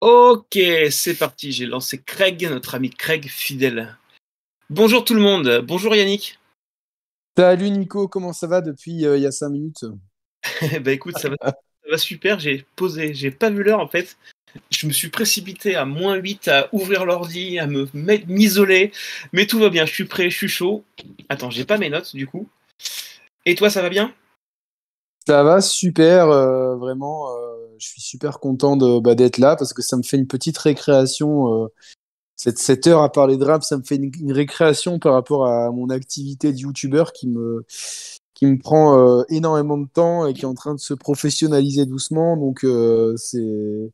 Ok, c'est parti. J'ai lancé Craig, notre ami Craig fidèle. Bonjour tout le monde. Bonjour Yannick. Salut Nico, comment ça va depuis euh, il y a 5 minutes? Bah écoute, ça va, ça va super. J'ai posé, j'ai pas vu l'heure en fait. Je me suis précipité à moins 8 à ouvrir l'ordi, à me mettre, m'isoler. Mais tout va bien, je suis prêt, je suis chaud. Attends, j'ai pas mes notes du coup. Et toi, ça va bien? Ça va super, euh, vraiment. euh, je suis super content de, bah, d'être là parce que ça me fait une petite récréation. euh, cette, cette heure à parler de rap, ça me fait une, une récréation par rapport à mon activité de youtubeur qui me, qui me prend euh, énormément de temps et qui est en train de se professionnaliser doucement. Donc, euh, c'est,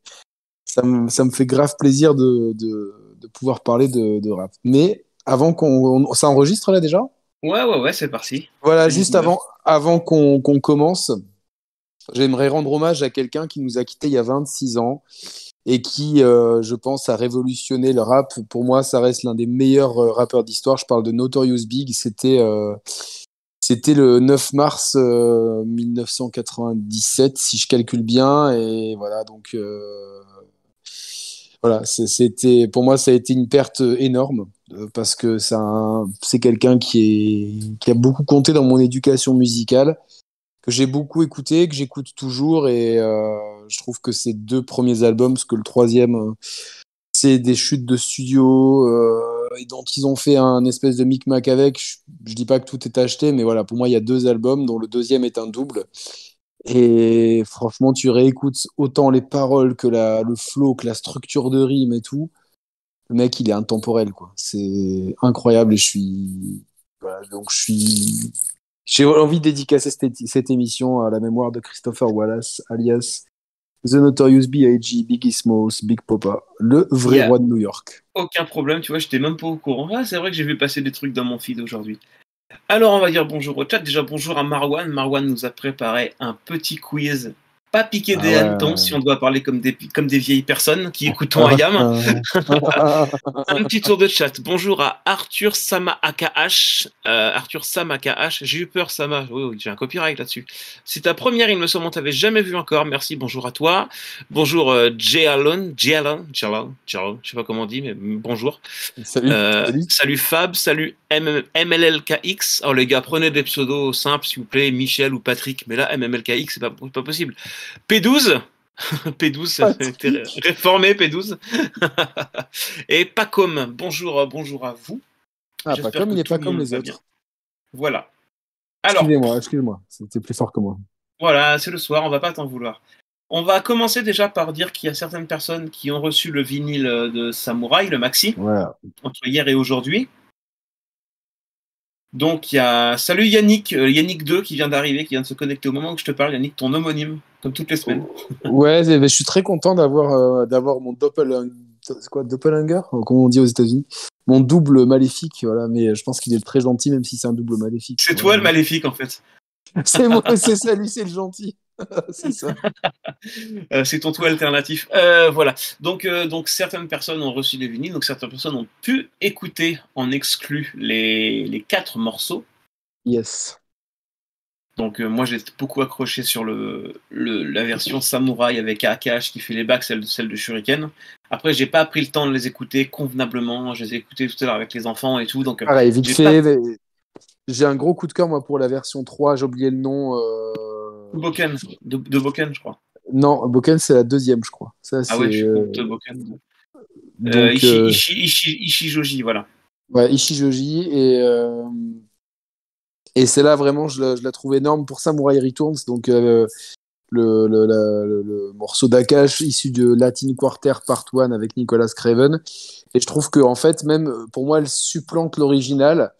ça, me, ça me fait grave plaisir de, de, de pouvoir parler de, de rap. Mais avant qu'on. on- ça enregistre là déjà? Ouais, ouais, ouais, c'est parti. Voilà, C'est juste 19. avant, avant qu'on qu'on commence, j'aimerais rendre hommage à quelqu'un qui nous a quittés il y a 26 ans et qui, euh, je pense, a révolutionné le rap. Pour moi, ça reste l'un des meilleurs euh, rappeurs d'histoire. Je parle de Notorious Big. C'était euh, c'était le 9 mars euh, 1997, si je calcule bien. Et voilà, donc voilà, c'était pour moi, ça a été une perte énorme parce que c'est un- c'est quelqu'un qui a beaucoup compté dans mon éducation musicale, que j'ai beaucoup écouté, que j'écoute toujours. Et euh, je trouve que ces deux premiers albums, parce que le troisième, euh, c'est des chutes de studio euh, et dont ils ont fait un espèce de micmac avec. Je, je dis pas que tout est acheté, mais voilà, pour moi, il y a deux albums, dont le deuxième est un double. Et franchement, tu réécoutes autant les paroles que la, le flow, que la structure de rime et tout. Le mec, il est intemporel, quoi. C'est incroyable et je suis. Voilà, donc je suis. J'ai envie de dédicacer cette, cette émission à la mémoire de Christopher Wallace, alias The Notorious B.I.G. Biggie Smalls, Big Papa, le vrai Yeah. roi de New York. Aucun problème, tu vois, j'étais même pas au courant. Ah, c'est vrai que j'ai vu passer des trucs dans mon feed aujourd'hui. Alors, on va dire bonjour au chat. Déjà, bonjour à Marwan. Marwan nous a préparé un petit quiz. Pas piqué Ah des ouais. hannetons, si on doit parler comme des, comme des vieilles personnes qui écoutent Ayam. Un petit tour de chat. Bonjour à Arthur Sama AKH. Euh, Arthur Sama AKH. J'ai eu peur, Sama. Oui, oui, j'ai un copyright là-dessus. C'est ta première, il me semble, on t'avait jamais vu encore. Merci, bonjour à toi. Bonjour, euh, Jalon. Jalon. Jalon. Jalon. Je sais pas comment on dit, mais bonjour. Salut. Euh, Salut. salut Fab, salut M- MLLKX. Oh les gars, prenez des pseudos simples s'il vous plaît, Michel ou Patrick. Mais là, MMLKX, c'est pas, pas possible. P12, P12, ça a été ré- réformé P12. Et Pacom, bonjour, euh, bonjour à vous. Ah, pas comme il n'est pas comme les autres. bien. Voilà. Alors, Excusez-moi, excusez-moi. C'était plus fort que moi. voilà, c'est le soir, on va pas t'en vouloir. On va commencer déjà par dire qu'il y a certaines personnes qui ont reçu le vinyle de Samouraï, le maxi. Voilà. entre hier et aujourd'hui. Donc il y a salut Yannick, euh, Yannick 2 qui vient d'arriver, qui vient de se connecter au moment où je te parle, Yannick, ton homonyme, comme toutes les semaines. Ouais, je suis très content d'avoir euh, d'avoir mon doppel c'est quoi doppelganger comme on dit aux États-Unis? Mon double maléfique voilà mais je pense qu'il est très gentil même si c'est un double maléfique C'est toi le maléfique en fait. c'est moi c'est ça lui c'est le gentil c'est ça Euh, c'est ton toi alternatif. Euh, voilà. Donc, euh, donc certaines personnes ont reçu des vinyles, donc certaines personnes ont pu écouter en exclu les, les quatre morceaux. yes Donc euh, moi j'ai beaucoup accroché sur le, le- la version Samouraï avec AKH qui fait les bacs, celle, celle de Shuriken. Après j'ai pas pris le temps de les écouter convenablement, je les ai écoutés tout à l'heure avec les enfants et tout, donc pareil vite j'ai fait j'ai un gros coup de cœur moi pour la version 3 j'ai oublié le nom euh... Boken, de, de Boken je crois. non Boken c'est la deuxième je crois ça Ah ouais, je suis contre Boken. donc Ishi, Ishi, Ishi- Ishijoji, voilà. Ouais, Ishijoji et et c'est là vraiment je la, trouve énorme pour Samurai Returns. Donc euh, le, morceau d'Akash issu de Latin Quarter Part 1 avec Nicolas Craven. Et je trouve que en fait même pour moi elle supplante l'original.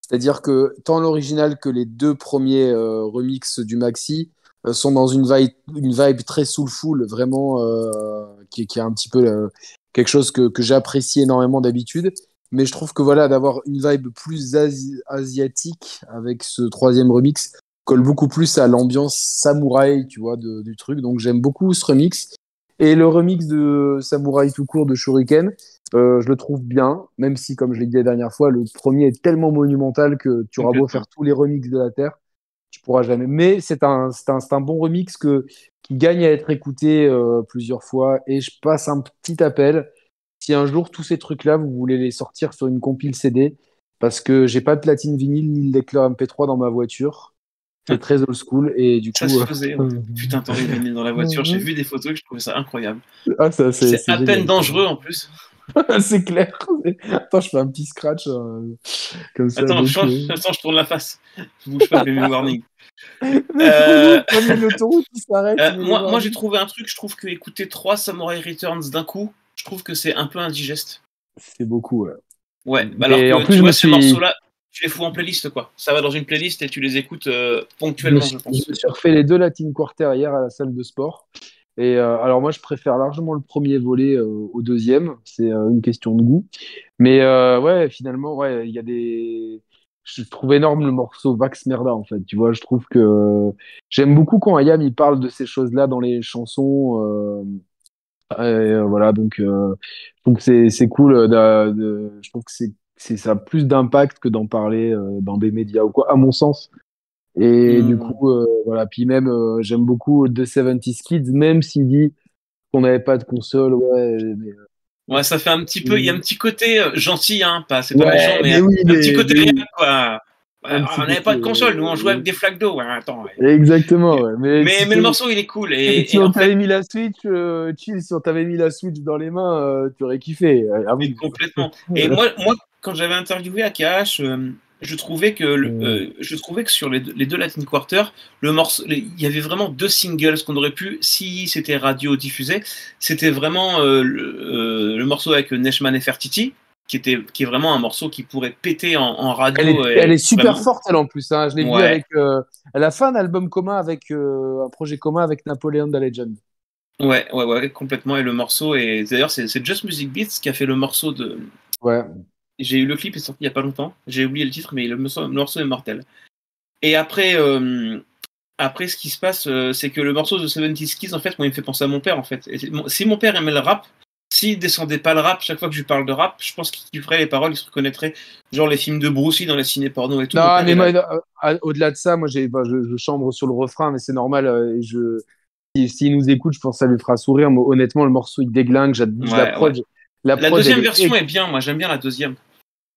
C'est-à-dire que tant l'original que les deux premiers euh, remixes du maxi euh, sont dans une vibe, très soulful vraiment euh, qui, est un petit peu quelque chose que j'apprécie énormément d'habitude mais je trouve que voilà d'avoir une vibe plus asi- asiatique avec ce troisième remix colle beaucoup plus à l'ambiance samouraï tu vois de- du truc donc j'aime beaucoup ce remix et le remix de samouraï tout court de Shuriken euh, je le trouve bien même si comme je l'ai dit la dernière fois le premier est tellement monumental que tu auras beau faire tous les remixes de la terre tu pourras jamais. Mais c'est un, un, un, bon remix que, qui gagne à être écouté euh, plusieurs fois. Et je passe un petit appel. Si un jour tous ces trucs-là, vous voulez les sortir sur une compile CD, parce que j'ai pas de platine vinyle ni de lecteur MP3 dans ma voiture. C'est très old school et du ça coup. Se faisait, euh... Putain, t'aurais vinyle dans la voiture. J'ai vu des photos, je trouvais ça incroyable. Ah, ça, c'est, c'est à génial. peine dangereux en plus. c'est clair. Attends, je fais un petit scratch euh, comme ça. Attends, je, change, attends, je tourne la face. Je bouge pas, mes warning. euh... l'autoroute qui s'arrête. Euh, moi, moi j'ai trouvé un truc. Je trouve que écouter trois Samurai Returns d'un coup, je trouve que c'est un peu indigeste. C'est beaucoup, ouais. Ouais, bah alors que, en plus, tu je vois, me ces suis- morceaux-là, tu les fous en playlist, quoi. Ça va dans une playlist et tu les écoutes euh, ponctuellement, je, je pense. suis refait les deux Latin Quarter hier à la salle de sport. Et euh, alors moi, je préfère largement le premier volet euh, au deuxième. C'est une question de goût. Mais ouais, finalement, ouais, il y a des. Je trouve énorme le morceau Vax Merda en fait. Tu vois, je trouve que j'aime beaucoup quand Ayam il parle de ces choses-là dans les chansons. euh, et, euh, voilà, donc euh, que c'est c'est cool. de- de- je trouve que c'est c'est ça a plus d'impact que d'en parler euh, dans des médias ou quoi, à mon sens. Et Mm. du coup, euh, voilà. Puis même, euh, j'aime beaucoup The 70s Kids, même s'il dit qu'on n'avait pas de console. Ouais, mais, euh, Ouais, ça fait un petit peu. Il y a un petit côté euh, gentil, hein. Pas, c'est pas Ouais, méchant, mais, mais oui, un mais- petit côté mais quoi. Un on n'avait pas de console, nous on euh, jouait avec des flaques d'eau. Ouais, attends. ouais. Exactement, ouais. Mais, Mais, si mais le morceau il est cool. et Et, si et on en fait, t'avait mis la Switch, euh, chill, si on t'avait mis la Switch dans les mains, euh, tu aurais kiffé. Ah oui. complètement. Et moi, moi, quand j'avais interviewé AKH, euh, je trouvais que le- Mm. euh, je trouvais que sur les deux, les deux Latin Quarter, le morceau, les- il y avait vraiment deux singles qu'on aurait pu, si c'était radio diffusé, c'était vraiment euh, le, euh, le morceau avec Neshman et Fertiti, qui était qui est vraiment un morceau qui pourrait péter en, en radio. Elle est, et elle est super vraiment- forte, elle en plus. Hein. Je l'ai vu Ouais. avec. euh, elle a fait un album commun avec euh, un projet commun avec Napoléon the Legend. Ouais, ouais, ouais, complètement. Et le morceau est d'ailleurs c'est Just Music Beats qui a fait le morceau de. Ouais. J'ai eu le clip est sorti il y a pas longtemps. J'ai oublié le titre, mais le morceau, le morceau est mortel. Et après, euh, après ce qui se passe, euh, c'est que le morceau de 70 Kids, en fait, moi, il me fait penser à mon père, en fait. Et si mon père aimait le rap, s'il descendait pas le rap, chaque fois que je lui parle de rap, je pense qu'il ferait les paroles, il se reconnaîtrait. Genre les films de Bruce Lee dans les ciné porno et tout. Non, mais moi, euh, au-delà de ça, moi, j'ai, bah, je, je chambre sur le refrain, mais c'est normal. euh, et je, si- s'il nous écoute, je pense que ça lui fera sourire. Mais honnêtement, le morceau, il déglingue. J'ad- Ouais, la prod, la La prod, deuxième elle version est bien, moi j'aime bien la deuxième.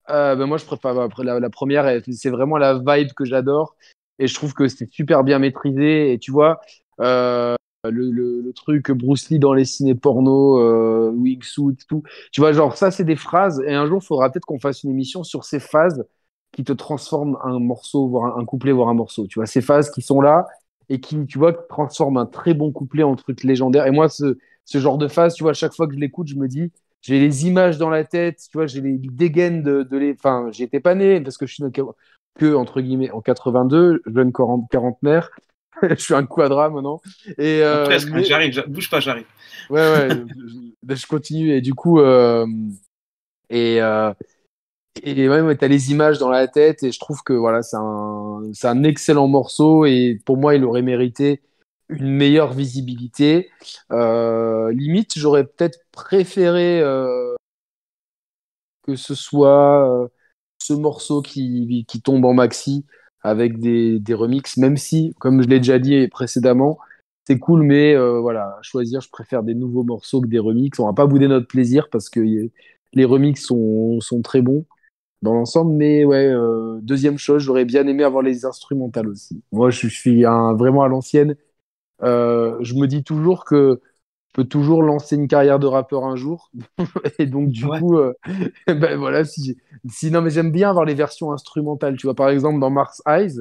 Euh, ben moi, je préfère après la, la première. C'est vraiment la vibe que j'adore. Et je trouve que c'est super bien maîtrisé. Et tu vois, euh, le, le, truc Bruce Lee dans les ciné porno, euh, wingsuit, tout. Tu vois, genre, ça, c'est des phrases. Et un jour, il faudra peut-être qu'on fasse une émission sur ces phases qui te transforment un morceau, voire un, couplet, voire un morceau. Tu vois, ces phases qui sont là et qui, tu vois, transforment un très bon couplet en truc légendaire. Et moi, ce, genre de phase, tu vois, chaque fois que je l'écoute, je me dis, j'ai les images dans la tête, tu vois, j'ai les dégaines de, de les. Enfin, j'étais pas né parce que je suis que, entre guillemets en 82, jeune quarante- quarantenaire. je suis un quadra maintenant. Et euh, mais- j'arrive, j'a- bouge pas, j'arrive. Ouais, ouais, je, continue. Et du coup, euh, et, euh, et ouais, t'as les images dans la tête. Et je trouve que voilà, c'est un, c'est un excellent morceau. Et pour moi, il aurait mérité une meilleure visibilité. Limite, j'aurais peut-être préféré que ce soit ce morceau qui, qui tombe en maxi avec des, des remixes, même si, comme je l'ai déjà dit précédemment, c'est cool, mais euh, voilà, choisir, je préfère des nouveaux morceaux que des remixes. On va pas bouder notre plaisir parce que les remixes sont, sont très bons dans l'ensemble, mais ouais, euh, deuxième chose, j'aurais bien aimé avoir les instrumentales aussi. Moi, je suis vraiment à l'ancienne. Euh, je me dis toujours que peux toujours lancer une carrière de rappeur un jour. Et donc, du Ouais. coup, euh, ben voilà, si, si non, mais j'aime bien avoir les versions instrumentales. Tu vois, par exemple, dans Mars Eyes,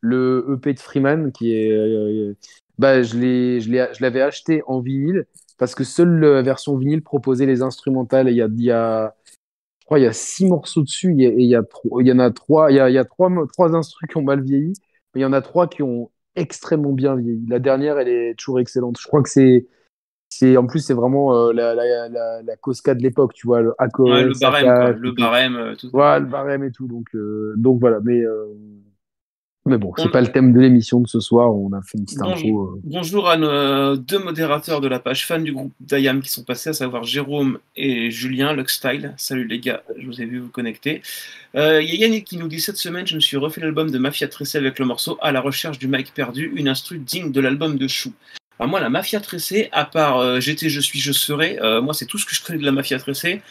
le EP de Freeman, qui est, euh, bah, je l'avais acheté en vinyle parce que seule la version vinyle proposait les instrumentales. Et il y a, il y a, je crois, il y a six morceaux dessus. Il y, a- et il y a trois, il y en a trois, il y a, y a trois, trois instrus qui ont mal vieilli, mais il y en a trois qui ont extrêmement bien vieilli. La dernière, elle est toujours excellente. Je crois que c'est, c'est, en plus, c'est vraiment euh, la, la, la, la Cosca de l'époque, tu vois, le Akos, Ouais, le barème, quoi. Le barème, euh, tout ça. Voilà, le barème et tout. Donc, euh, donc voilà. Mais, euh, Mais bon, c'est pas le thème de l'émission de ce soir. On a fait une petite bonjour, info. Bonjour à nos deux modérateurs de la page fan du groupe d'Ayam qui sont passés, à savoir Jérôme et Julien Luxstyle. Salut les gars, je vous ai vu vous connecter. Il y a Yannick qui nous dit cette semaine, je me suis refait l'album de Mafia Tressé avec le morceau À la recherche du Mike perdu, une instru digne de l'album de Chou. Moi, la Mafia Tressé, à part euh, J'étais, je suis, je serai, euh, moi c'est tout ce que je connais de la Mafia Tressé.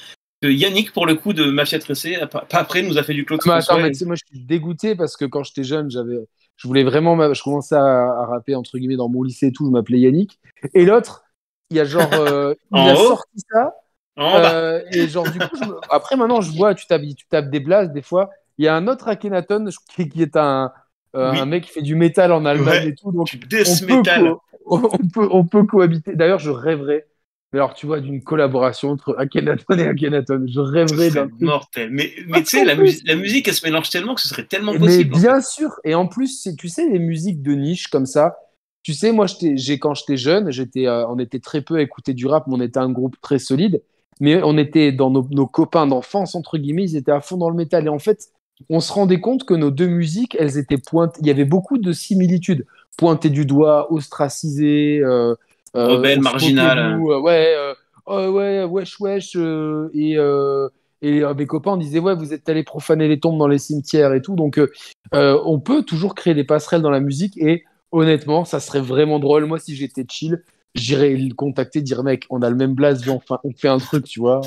Yannick, pour le coup, de Mafia Tressé, après, nous a fait du Claude mais attends, mais moi, je suis dégoûté parce que quand j'étais jeune, j'avais, je voulais vraiment, je commençais à, rapper entre guillemets dans mon lycée et tout, je m'appelais Yannick. Et l'autre, il y a genre, euh, il a sorti ça. Euh, et genre, du coup, après, maintenant, je vois, tu tapes, tu tapes des blasts, des fois. Il y a un autre Akhenaton qui, qui est un, euh, un mec qui fait du métal en Allemagne et tout. Donc, on peut, on, peut, on peut cohabiter. D'ailleurs, je rêverais mais alors, tu vois, d'une collaboration entre Akhenaton et Akhenaton. Je rêverais d'un mortel. Mais, mais tu sais, la, la, musique, elle se mélange tellement que ce serait tellement possible. Mais bien sûr. Et en plus, tu sais, les musiques de niche comme ça. Tu sais, moi, j'ai quand j'étais jeune, j'étais, euh, on était très peu à écouter du rap, mais on était un groupe très solide. Mais on était dans nos, nos copains d'enfance, entre guillemets, ils étaient à fond dans le métal. Et en fait, on se rendait compte que nos deux musiques, elles étaient pointées. Il y avait beaucoup de similitudes. Pointées du doigt, ostracisées. Euh, euh, Rebelle, marginal. Euh, ouais, euh, oh, ouais, wesh, wesh. et et mes copains disaient ouais vous êtes allés profaner les tombes dans les cimetières et tout donc on peut toujours créer des passerelles dans la musique et honnêtement ça serait vraiment drôle moi si j'étais chill j'irais le contacter dire mec on a le même blast enfin on fait un truc tu vois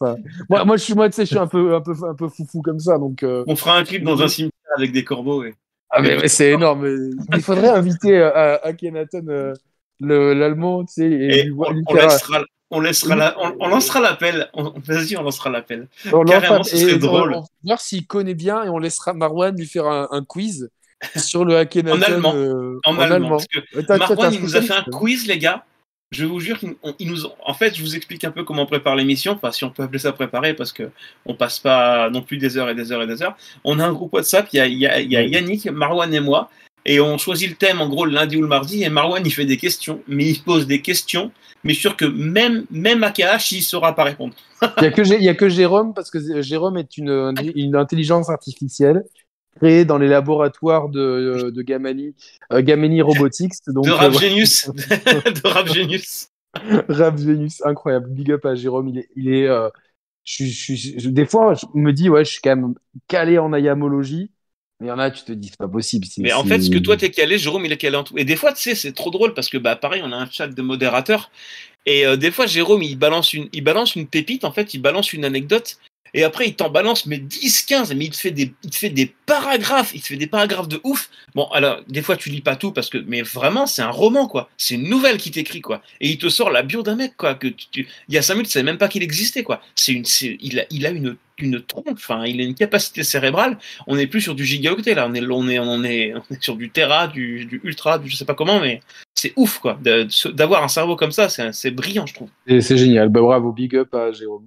moi, moi je suis moi tu sais je suis un peu un peu un peu foufou comme ça donc on fera un clip dans un cimetière avec des corbeaux ah mais, c'est énorme il faudrait inviter à, à Kenaton l'allemand, tu sais. Et, on, on, laissera, on, laissera la, on, lancera l'appel. Vas-y, on lancera l'appel. Carrément, ce serait drôle. On, va voir s'il connaît bien et on laissera Marwan lui faire un, un quiz sur le Akhenaton. en allemand. Euh, en, allemand. Parce que Marwan, il nous a fait un quiz, les gars. Je vous jure qu'il nous. En fait, je vous explique un peu comment on prépare l'émission. Enfin, si on peut appeler ça préparer, parce que on passe pas non plus des heures et des heures et des heures. On a un groupe WhatsApp. Il y a, il y a, il y a Yannick, Marwan et moi. Et on choisit le thème en gros le lundi ou le mardi. Et Marwan, il fait des questions, mais il pose des questions. Mais sûr que même, même Akash, il ne saura pas répondre. il n'y a, que Jérôme, parce que Jérôme est une, une intelligence artificielle créée dans les laboratoires de, de Gamani, euh, Gamani Robotics. Donc, de Rap Genius. de Rap Genius. Rap Genius, incroyable. Big up à Jérôme. Il est. Il est euh, je, je, des fois, je me dis, ouais, je suis quand même calé en ayamologie. Mais il y en a, tu te dis, c'est pas possible. Mais en fait, ce que toi, t'es calé, Jérôme, il est calé en tout. Et des fois, tu sais, c'est trop drôle parce que, bah, pareil, on a un chat de modérateurs. Et euh, des fois, Jérôme, il balance, une, il balance une pépite, en fait, il balance une anecdote. Et après, il t'en balance, mais 10, 15, mais il te fait des, il te fait des paragraphes, il te fait des paragraphes de ouf. Bon, alors, des fois, tu lis pas tout parce que, mais vraiment, c'est un roman, quoi. C'est une nouvelle qui t'écrit, quoi. Et il te sort la bio d'un mec, quoi. Que tu, il y a 5 minutes, tu savais même pas qu'il existait, quoi. C'est une, il a, il a une, une trompe, enfin, il a une capacité cérébrale. On n'est plus sur du gigaoctet, là. On est, on est, on est, on est sur du Tera, du, du Ultra, du je sais pas comment, mais c'est ouf, quoi. D'avoir un cerveau comme ça, c'est brillant, je trouve. C'est génial. Bah, bravo, big up à Jérôme.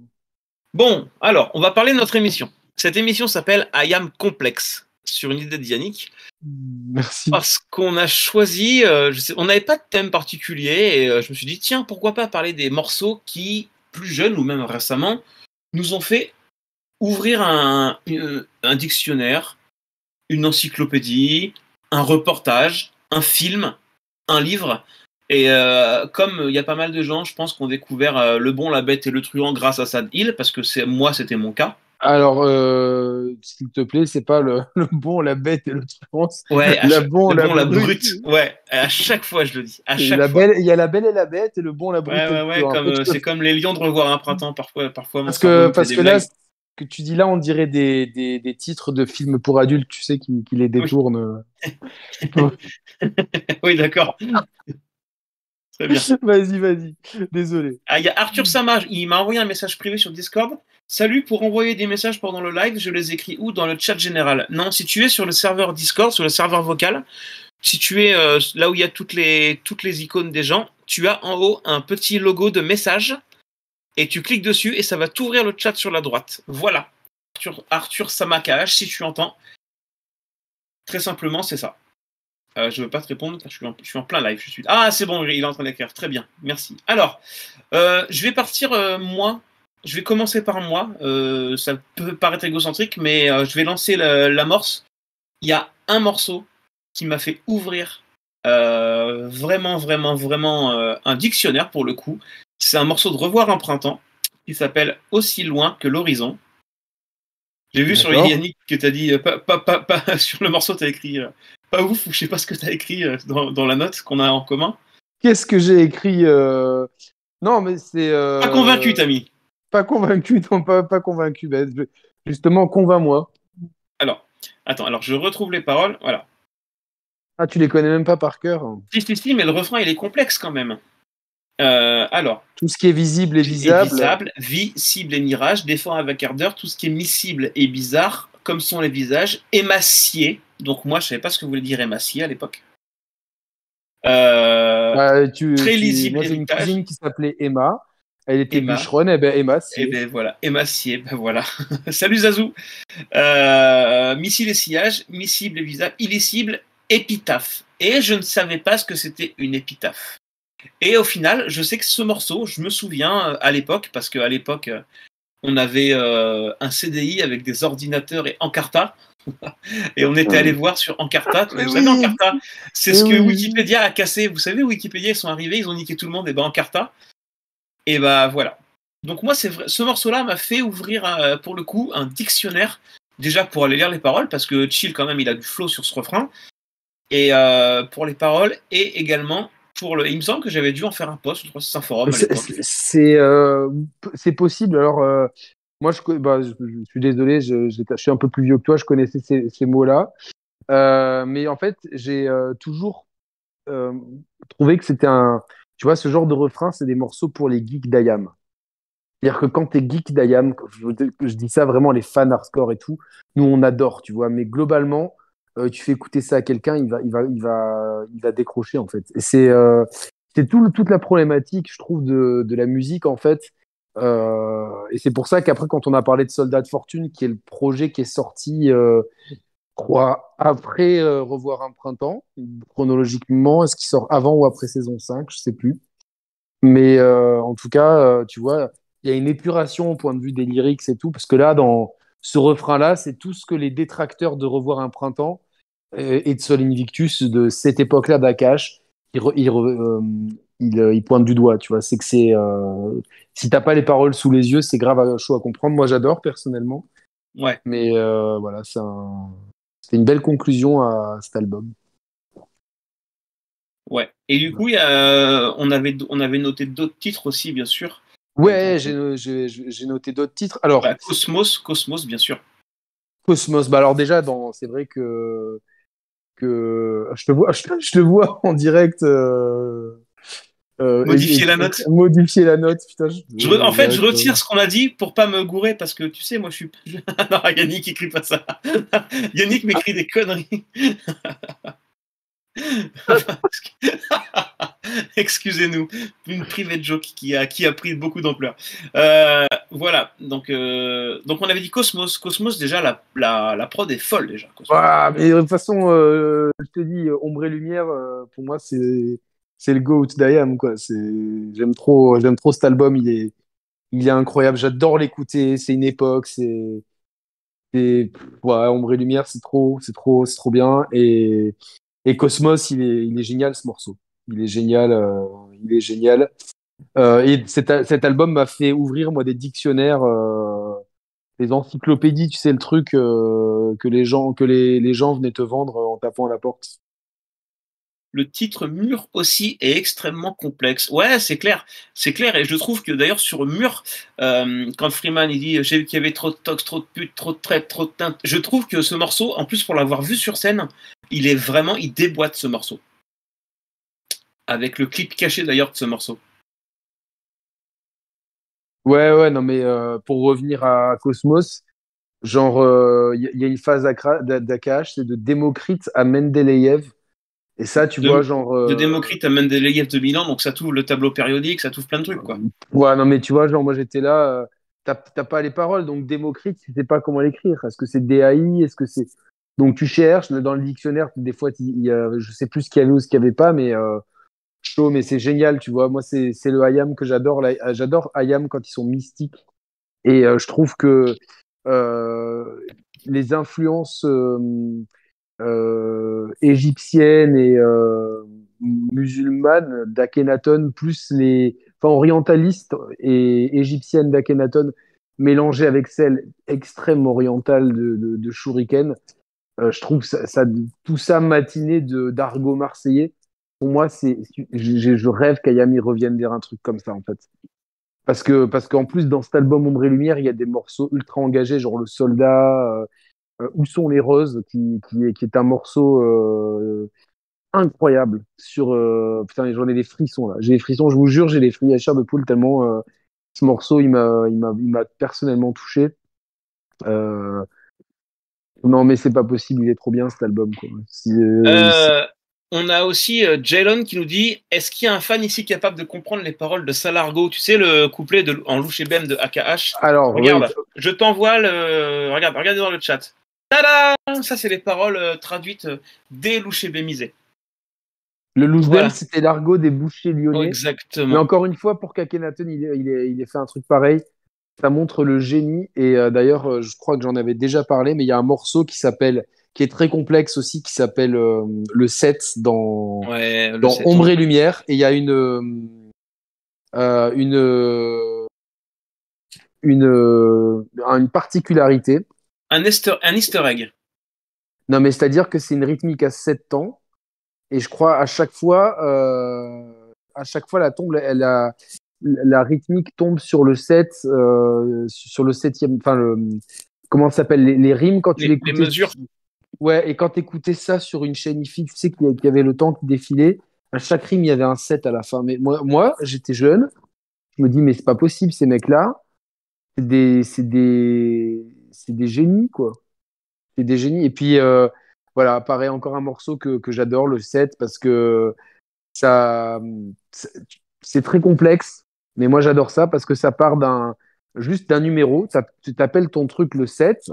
Bon, alors, on va parler de notre émission. Cette émission s'appelle I Am Complex, sur une idée de Yannick. Merci. Parce qu'on a choisi, euh, on n'avait pas de thème particulier, et euh, je me suis dit, tiens, pourquoi pas parler des morceaux qui, plus jeunes ou même récemment, nous ont fait ouvrir un, un dictionnaire, une encyclopédie, un reportage, un film, un livre, et euh, comme il y a pas mal de gens, je pense, qui ont découvert euh, le bon, la bête et le truand grâce à Sad Hill, parce que c'est moi, c'était mon cas. Alors, euh, s'il te plaît, c'est pas le, le, bon, la bête et le truand. Ouais, la bon, la, bon, la brute. Ouais, à chaque fois, je le dis. À chaque la fois. Belle, il y a la belle et la bête et le bon, la brute. Ouais, ouais, ouais, comme, c'est comme les lions de revoir un printemps, parfois. parfois parce que, parce que là, que tu dis là, on dirait des, des, des, titres de films pour adultes, tu sais, qui, qui les détournent. Oui, oui d'accord. Très bien. vas-y, vas-y. Désolé. Ah, il y a Arthur Sama, il m'a envoyé un message privé sur Discord. Salut, pour envoyer des messages pendant le live, je les écris où? Dans le chat général. Non, si tu es sur le serveur Discord, sur le serveur vocal, si tu es euh, là où il y a toutes les, toutes les icônes des gens, tu as en haut un petit logo de message et tu cliques dessus et ça va t'ouvrir le chat sur la droite. Voilà. Arthur, Arthur Samakash, si tu entends. Très simplement, c'est ça. Euh, je ne veux pas te répondre car je suis, en, je suis, en, plein live. Je suis... Ah, c'est bon, il est en train d'écrire. Très bien, merci. Alors, euh, je vais partir, euh, moi. Je vais commencer par moi. Ça peut paraître égocentrique, mais je vais lancer l'amorce. Il y a un morceau qui m'a fait ouvrir vraiment, vraiment, vraiment un dictionnaire pour le coup. C'est un morceau de Revoir un printemps qui s'appelle Aussi loin que l'horizon. J'ai vu sur Yannick que tu as dit, pas, pas, pas, sur le morceau, tu as écrit pas ouf, ou je sais pas ce que tu as écrit dans, dans, la note qu'on a en commun. Qu'est-ce que j'ai écrit Non, mais c'est. Pas convaincu, Tami. Pas convaincu, non, pas, pas convaincu. Ben, justement, convainc-moi. Alors, attends, alors je retrouve les paroles, voilà. Ah, tu les connais même pas par cœur hein. Si, si, si, mais le refrain, il est complexe quand même. Euh, alors. Tout ce qui est visible et visable. Visible, vie, cible et mirage, défend avec ardeur, tout ce qui est miscible et bizarre, comme sont les visages, émaciés. Donc moi, je savais pas ce que voulait dire émacié à l'époque. Euh, très lisible. Moi, j'ai une cousine qui s'appelait Emma. Elle était bûcheronne, et ben Emma. Et ben voilà, Emma Sier, ben voilà. Salut Zazou. Euh, missile et sillage, miscible et visable, illicible, épitaphe. Et je ne savais pas ce que c'était une épitaphe. Et au final, je sais que ce morceau, je me souviens euh, à l'époque, parce qu'à l'époque, on avait un CDI avec des ordinateurs et Encarta. et on était allé voir sur Encarta. Vous savez, Encarta, c'est ce que Wikipédia a cassé. Vous savez, Wikipédia, ils sont arrivés, ils ont niqué tout le monde. Et ben Encarta, et bah voilà. Donc moi, c'est vrai, ce morceau-là m'a fait ouvrir euh, pour le coup un dictionnaire déjà pour aller lire les paroles parce que Chill quand même il a du flow sur ce refrain et euh, pour les paroles et également pour le. Il me semble que j'avais dû en faire un post sur un forum. C'est euh, c'est possible. Alors moi je, bah, je, suis désolé, je, je, suis un peu plus vieux que toi, je connaissais ces, ces mots-là, mais en fait j'ai toujours trouvé que c'était un tu vois, ce genre de refrain, c'est des morceaux pour les geeks d'Ayam. C'est-à-dire que quand tu es geek d'Ayam, je, je, dis ça vraiment, les fans hardcore et tout, nous on adore, tu vois, mais globalement, euh, tu fais écouter ça à quelqu'un, il va, il, va, il, va, il va décrocher en fait. C'est euh, tout, toute la problématique, je trouve, de, de la musique en fait. Euh, et c'est pour ça qu'après, quand on a parlé de Soldat de Fortune, qui est le projet qui est sorti euh, crois, après euh, Revoir un printemps, chronologiquement. Est-ce qu'il sort avant ou après saison 5 Je sais plus. Mais en tout cas, tu vois, il y a une épuration au point de vue des lyrics et tout, parce que là, dans ce refrain-là, c'est tout ce que les détracteurs de Revoir un printemps et de Sol Invictus de cette époque-là d'Akash, ils, ils, pointent du doigt, tu vois. C'est que c'est. si t'as pas les paroles sous les yeux, c'est grave chaud à comprendre. Moi, j'adore personnellement. Ouais. Mais voilà, c'est un, c'est une belle conclusion à cet album. Ouais. Et du coup, y a, on, avait, on avait noté d'autres titres aussi, bien sûr. Ouais, j'ai noté d'autres titres. Alors, bah, Cosmos, Cosmos, bien sûr. Cosmos. Bah alors déjà, c'est vrai que que je te vois, je, te vois en direct. Euh, euh, modifier la note. Modifier la note, putain. en fait, je retire ce qu'on a dit pour pas me gourer parce que tu sais, moi je suis. non, Yannick écrit pas ça. Yannick m'écrit des conneries. Excusez-nous, une private joke qui a, pris beaucoup d'ampleur. Euh, voilà, donc, euh, donc on avait dit Cosmos. Cosmos, déjà, la, prod est folle déjà. Ah, mais de toute façon, je te dis, Ombre et Lumière, pour moi, c'est le GOAT d'IAM. J'aime trop, cet album, il est, incroyable, j'adore l'écouter, c'est une époque, c'est. Ombre et Lumière, c'est trop, c'est trop, c'est trop bien. Et Cosmos, il est, il est génial ce morceau. Il est génial, euh, il est génial. Euh, et cet, cet album m'a fait ouvrir moi des dictionnaires, euh, des encyclopédies, tu sais le truc que les gens que les gens venaient te vendre en tapant à la porte le titre Mur aussi est extrêmement complexe. Ouais, c'est clair, c'est clair. Et je trouve que d'ailleurs sur Mur, euh, quand Freeman il dit j'ai vu qu'il y avait trop de tox, trop de putes, trop de traite, trop de teinte, je trouve que ce morceau, en plus pour l'avoir vu sur scène, il est vraiment, il déboîte ce morceau. Avec le clip caché d'ailleurs de ce morceau. Ouais, ouais, non, mais euh, pour revenir à Cosmos, genre, il euh, y, a une phase d'Akash, c'est de Démocrite à Mendeleïev et ça, tu vois, genre. De euh, Démocrite à Mendeleïev de Milan, donc ça t'ouvre le tableau périodique, ça t'ouvre plein de trucs, quoi. Ouais, non, mais tu vois, genre, moi j'étais là, euh, t'as pas les paroles, donc Démocrite, tu sais pas comment l'écrire. Est-ce que c'est DAI Est-ce que c'est. Donc tu cherches, dans le dictionnaire, des fois, il y a, je sais plus ce qu'il y avait ou ce qu'il y avait pas, mais. Euh, chaud, mais c'est génial, tu vois. Moi, c'est le Ayam que j'adore. J'adore Ayam quand ils sont mystiques. Et je trouve que les influences égyptienne et musulmane d'Akhenaton, plus les enfin, orientalistes et égyptiennes d'Akhenaton mélangées avec celle extrême orientale de, Shuriken. je trouve ça, tout ça matiné d'argot marseillais pour moi, c'est, je, rêve qu'Ayami revienne vers un truc comme ça, en fait. Parce que, parce qu'en plus, dans cet album Ombre et Lumière, il y a des morceaux ultra engagés, genre Le Soldat, euh, euh, Où sont les roses, qui, qui, est, qui est un morceau euh, incroyable. Sur, putain, j'en ai des frissons là. J'ai des frissons, je vous jure, j'ai des frissons à chair de poule tellement ce morceau, il m'a, il m'a, il m'a personnellement touché. non, mais c'est pas possible, il est trop bien cet album. Quoi. Si, on a aussi euh, Jalen qui nous dit Est-ce qu'il y a un fan ici capable de comprendre les paroles de Salargo? Tu sais, le couplet de, en louche et de AKH Alors, regarde, je t'envoie le. Regarde, regardez dans le chat. Tada Ça, c'est les paroles euh, traduites euh, des louches bémisés. Le louche c'était l'argot des bouchers lyonnais. exactement. Mais encore une fois, pour qu'Akenaton il, il, ait fait un truc pareil, ça montre le génie. Et d'ailleurs, je crois que j'en avais déjà parlé, mais il y a un morceau qui s'appelle qui est très complexe aussi, qui s'appelle euh, le 7 dans, dans Ombre et Lumière. Et il y a une, euh, une, une, une particularité. Un easter, un easter egg. Non, mais c'est-à-dire que c'est une rythmique à 7 temps. Et je crois à chaque fois, euh, à chaque fois la tombe, elle a, la rythmique tombe sur le 7, euh, sur le septième, enfin le, comment ça s'appelle les, rimes quand tu les, les mesures. Ouais, et quand tu écoutais ça sur une chaîne IFI, tu sais qu'il y avait le temps qui défilait. À chaque rime, il y avait un 7 à la fin. Mais moi, moi j'étais jeune. Je me dis, mais c'est pas possible, ces mecs-là. C'est des, c'est des, c'est des génies, quoi. C'est des génies. Et puis, euh, voilà, apparaît encore un morceau que, j'adore, le 7, parce que ça, c'est très complexe. Mais moi, j'adore ça parce que ça part d'un, juste d'un numéro. Tu t'appelles ton truc le 7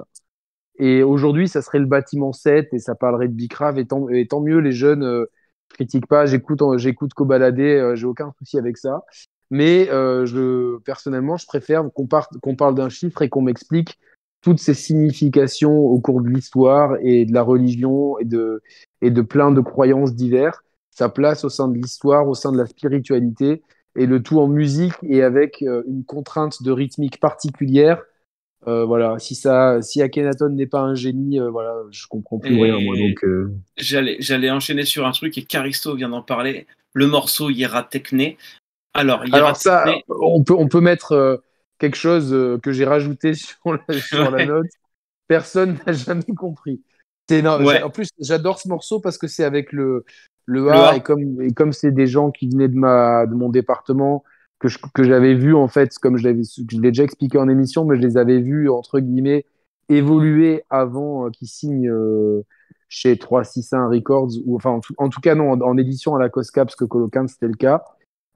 et aujourd'hui, ça serait le bâtiment 7 et ça parlerait de Bicrave. Et tant, mieux, les jeunes, euh, je critique pas, j'écoute, j'écoute qu'au balader, euh, j'ai aucun souci avec ça. Mais euh, personnellement, je préfère qu'on parle d'un chiffre et qu'on m'explique toutes ces significations au cours de l'histoire et de la religion et de, et de plein de croyances diverses, sa place au sein de l'histoire, au sein de la spiritualité, et le tout en musique et avec euh, une contrainte de rythmique particulière euh, voilà, si ça, si Akhenaton n'est pas un génie, euh, voilà, je comprends plus rien moi. Donc, euh. j'allais, j'allais enchaîner sur un truc et Caristo vient d'en parler. Le morceau Yera Techné. Alors, Alors ça, on peut, on peut mettre quelque chose que j'ai rajouté sur la, sur la note. Personne n'a jamais compris. C'est En plus, j'adore ce morceau parce que c'est avec le le A, Et comme et comme c'est des gens qui venaient de ma de mon département que, que j'avais vu en fait, comme je l'ai déjà expliqué en émission, mais je les avais vus entre guillemets évoluer avant euh, qu'ils signent euh, chez 361 Records ou enfin en tout, cas non en, édition à la Cosca parce que Colocan c'était le cas.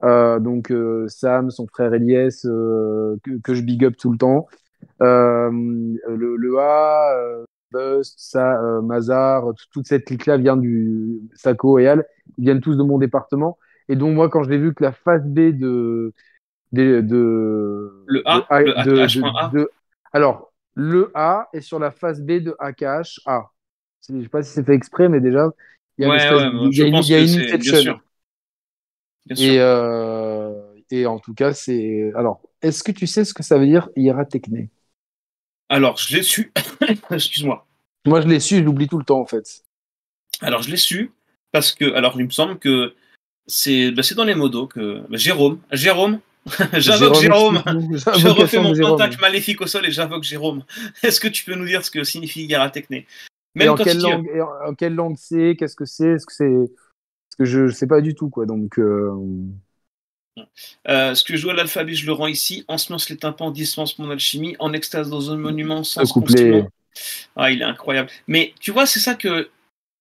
Euh, donc Sam, son frère Elias, que, que, je big up tout le temps. le, le, A, Bust, ça, Mazar, toute cette clique-là vient du Sako et Al, ils viennent tous de mon département. Et donc, moi, quand je l'ai vu que la phase B de. de, de le A, de, le alors, le A est sur la phase B de AKH A. Je ne sais pas si c'est fait exprès, mais déjà, il y a, une, il y a une inception. Et, euh, et en tout cas, c'est. Alors, est-ce que tu sais ce que ça veut dire Ira Techné Alors, je l'ai su. Excuse-moi. Moi, je l'ai su, je l'oublie tout le temps, en fait. Alors, je l'ai su parce que. Alors, il me semble que c'est bah, dans les modos que bah, Jérôme, Jérôme, j'invoque Jérôme, je refais mon contact maléfique au sol et j'invoque Jérôme. Est-ce que tu peux nous dire ce que signifie Gara Techné Même en, quelle langue, en, quelle langue c'est? Qu'est-ce que c'est? Est-ce que c'est que je ne sais pas du tout quoi. Donc euh... Euh, ce que je vois l'alphabet, je le rends ici. Ensemence les tympans, dispense mon alchimie. En extase dans un monument sans couplet. Ah, il est incroyable. Mais tu vois, c'est ça que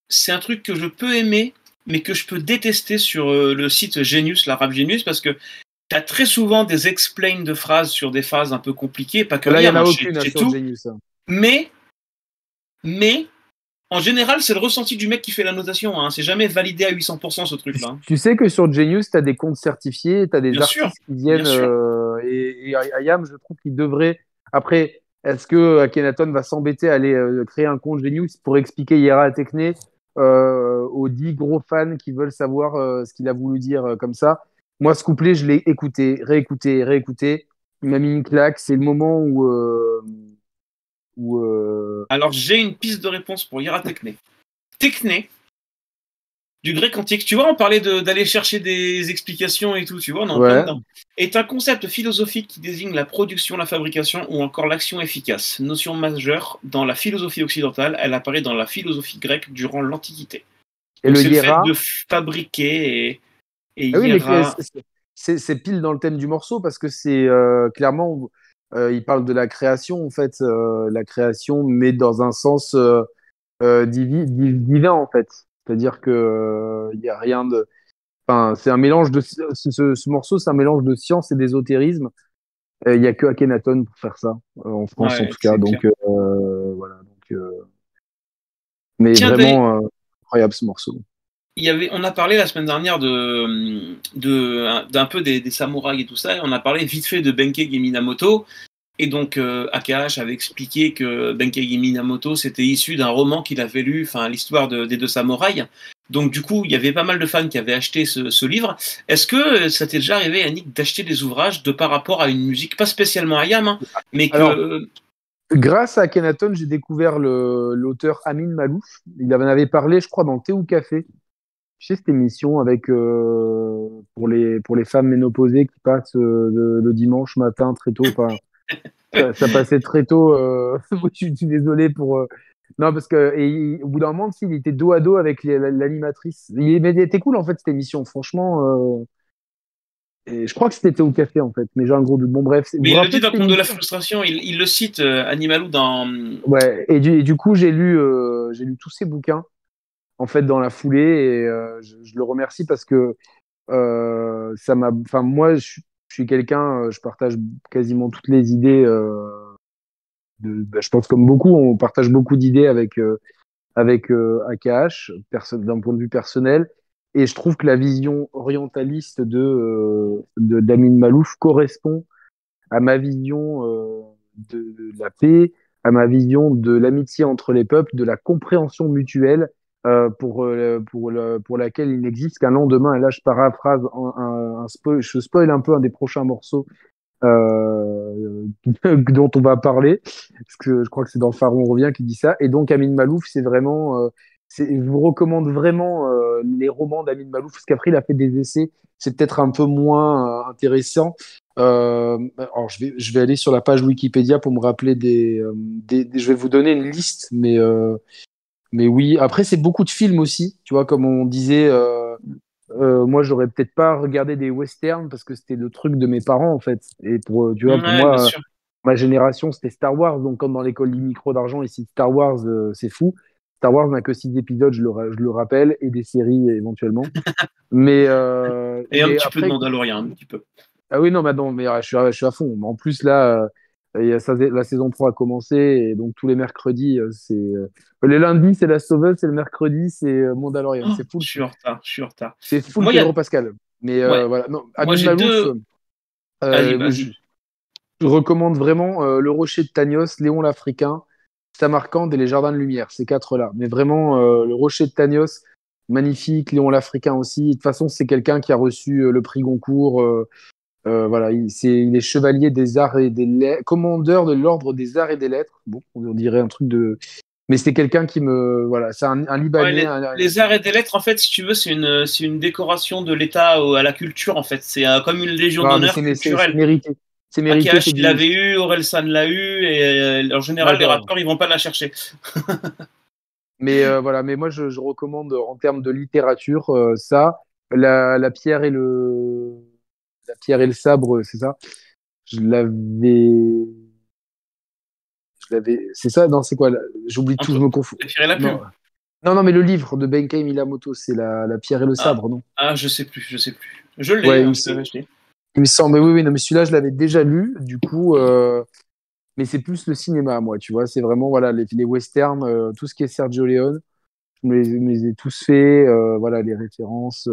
c'est un truc que je peux aimer mais que je peux détester sur euh, le site Genius, l'arabe Genius, parce que tu as très souvent des explains de phrases sur des phases un peu compliquées, pas que là, il y en a aucune sur tout. Genius. Hein. Mais, mais, en général, c'est le ressenti du mec qui fait la notation. Hein. C'est jamais validé à 800% ce truc-là. Tu sais que sur Genius, tu as des comptes certifiés, tu as des artistes qui viennent. Euh, et, et Ayam, je trouve qu'il devrait. Après, est-ce que Akhenaton va s'embêter à aller créer un compte Genius pour expliquer Yera Techné aux dix gros fans qui veulent savoir ce qu'il a voulu dire comme ça? Moi, ce couplet, je l'ai écouté, réécouté, réécouté. Il m'a mis une claque. C'est le moment où. Où Alors, j'ai une piste de réponse pour Yera Techné. Techné, du grec antique. Tu vois, on parlait d'aller chercher des explications et tout, tu vois, non, est un concept philosophique qui désigne la production, la fabrication ou encore l'action efficace. Notion majeure dans la philosophie occidentale, elle apparaît dans la philosophie grecque durant l'Antiquité. Et le, fait de fabriquer et, ah c'est pile dans le thème du morceau parce que c'est euh, clairement, euh, il parle de la création en fait, euh, la création, mais dans un sens divin en fait. C'est-à-dire que il euh, n'y a rien de. Enfin, c'est un mélange de. Ce, morceau, c'est un mélange de science et d'ésotérisme. Il n'y a que Akhenaton pour faire ça, euh, en France en tout cas. Donc, euh, voilà. Donc, Mais vraiment incroyable ce morceau. Il y avait, on a parlé la semaine dernière de, de d'un peu des, des, samouraïs et tout ça, et on a parlé vite fait de Benkei Minamoto, et donc, euh, Akash avait expliqué que Benkei Minamoto, c'était issu d'un roman qu'il avait lu, enfin, l'histoire des deux samouraïs. Donc, du coup, il y avait pas mal de fans qui avaient acheté ce, livre. Est-ce que ça t'est déjà arrivé, Yannick, d'acheter des ouvrages de par rapport à une musique, pas spécialement Ayam, hein, mais que. grâce à Kenaton, j'ai découvert l'auteur Amin Malouf. Il en avait parlé, je crois, dans Thé ou Café. Tu sais, cette émission avec euh, pour, les, pour les femmes ménopausées qui passent euh, le, dimanche matin très tôt. ça, passait très tôt. Euh, je suis désolé pour. Euh, non, parce que et au bout d'un moment, il était dos à dos avec l'animatrice. Il était cool en fait cette émission, franchement. Euh, et je crois que c'était au café en fait, mais j'ai un gros doute. Bon, bref. Mais il le dit dans le de la frustration, il, le cite, Animalou, dans. Ouais, et du, du coup, j'ai lu, j'ai lu tous ses bouquins en fait dans la foulée et je, je, le remercie parce que ça m'a. Enfin, moi, je, suis quelqu'un, euh, je partage quasiment toutes les idées. Euh, de, bah, je pense comme beaucoup, on partage beaucoup d'idées avec euh, avec AKH, d'un point de vue personnel. Et je trouve que la vision orientaliste de, d'Amin Malouf correspond à ma vision de, de, la paix, à ma vision de l'amitié entre les peuples, de la compréhension mutuelle euh, pour, euh, pour, le, pour laquelle il n'existe qu'un lendemain. Et là, je paraphrase un, un, spoil, je spoil un peu un des prochains morceaux euh, dont on va parler, parce que je crois que c'est dans Pharaon revient qui dit ça. Et donc, Amin Malouf, c'est vraiment. Je vous recommande vraiment les romans d'Amin Malouf, parce qu'après, il a fait des essais. C'est peut-être un peu moins intéressant. alors, je vais, je vais aller sur la page Wikipédia pour me rappeler des, des, des je vais vous donner une liste, mais mais oui, après, c'est beaucoup de films aussi. Tu vois, comme on disait, euh, euh, moi, j'aurais peut-être pas regardé des westerns parce que c'était le truc de mes parents, en fait. Et pour, tu vois, pour moi, ma génération, c'était Star Wars. Donc, comme dans l'école du micro d'argent, ici, Star Wars, euh, c'est fou. Star Wars n'a que six épisodes, je le, je le, rappelle, et des séries éventuellement. mais, et un petit peu de Mandalorian, un petit peu. Ah oui, non, mais non, mais je suis, je suis à fond. En plus, là, la saison 3 a commencé et donc tous les mercredis, euh, c'est euh, les lundis c'est la sauveuse, c'est le mercredi c'est euh, Mandalorian. c'est fou. Je suis en retard, je suis en retard. C'est fou Pedro Pascal. Mais voilà, non, Moi, deux... je, recommande vraiment Le Rocher de Tanios, Léon l'Africain, Samarcande et Les Jardins de Lumière, ces quatre-là. Mais vraiment, Le Rocher de Tanios, magnifique, Léon l'Africain aussi. De toute façon, c'est quelqu'un qui a reçu le prix Goncourt. Euh, voilà, il, est, chevalier des arts et des lettres, commandeur de l'ordre des arts et des lettres. Bon, on dirait un truc de. Mais c'est quelqu'un qui me. Voilà, c'est un, Libanais. les, arts et des lettres, en fait, si tu veux, c'est une, une décoration de l'État à la culture, en fait. C'est euh, comme une légion d'honneur culturelle. C'est mérité. C'est mérité. il l'avait eu, Orelsan l'a eu, et euh, en général, les rappeurs, ils vont pas la chercher. mais voilà, mais moi, je, recommande en termes de littérature ça, la, la pierre et le la pierre et le sabre, c'est ça Je l'avais. Je l'avais. C'est ça Non, c'est quoi J'oublie tout, je me confonds. La pierre et la plume. Non. non, mais le livre de Benkei Miyamoto, c'est la, la, pierre et le ah. sabre, non? Ah, je sais plus, je sais plus. Je l'ai. Ouais, il, me il, me semble, oui, oui, non, mais celui-là, je l'avais déjà lu, du coup. Euh, mais c'est plus le cinéma, moi, tu vois. C'est vraiment voilà, les, les westerns, euh, tout ce qui est Sergio Leone. Je me les, ai tous faits, euh, voilà, les références.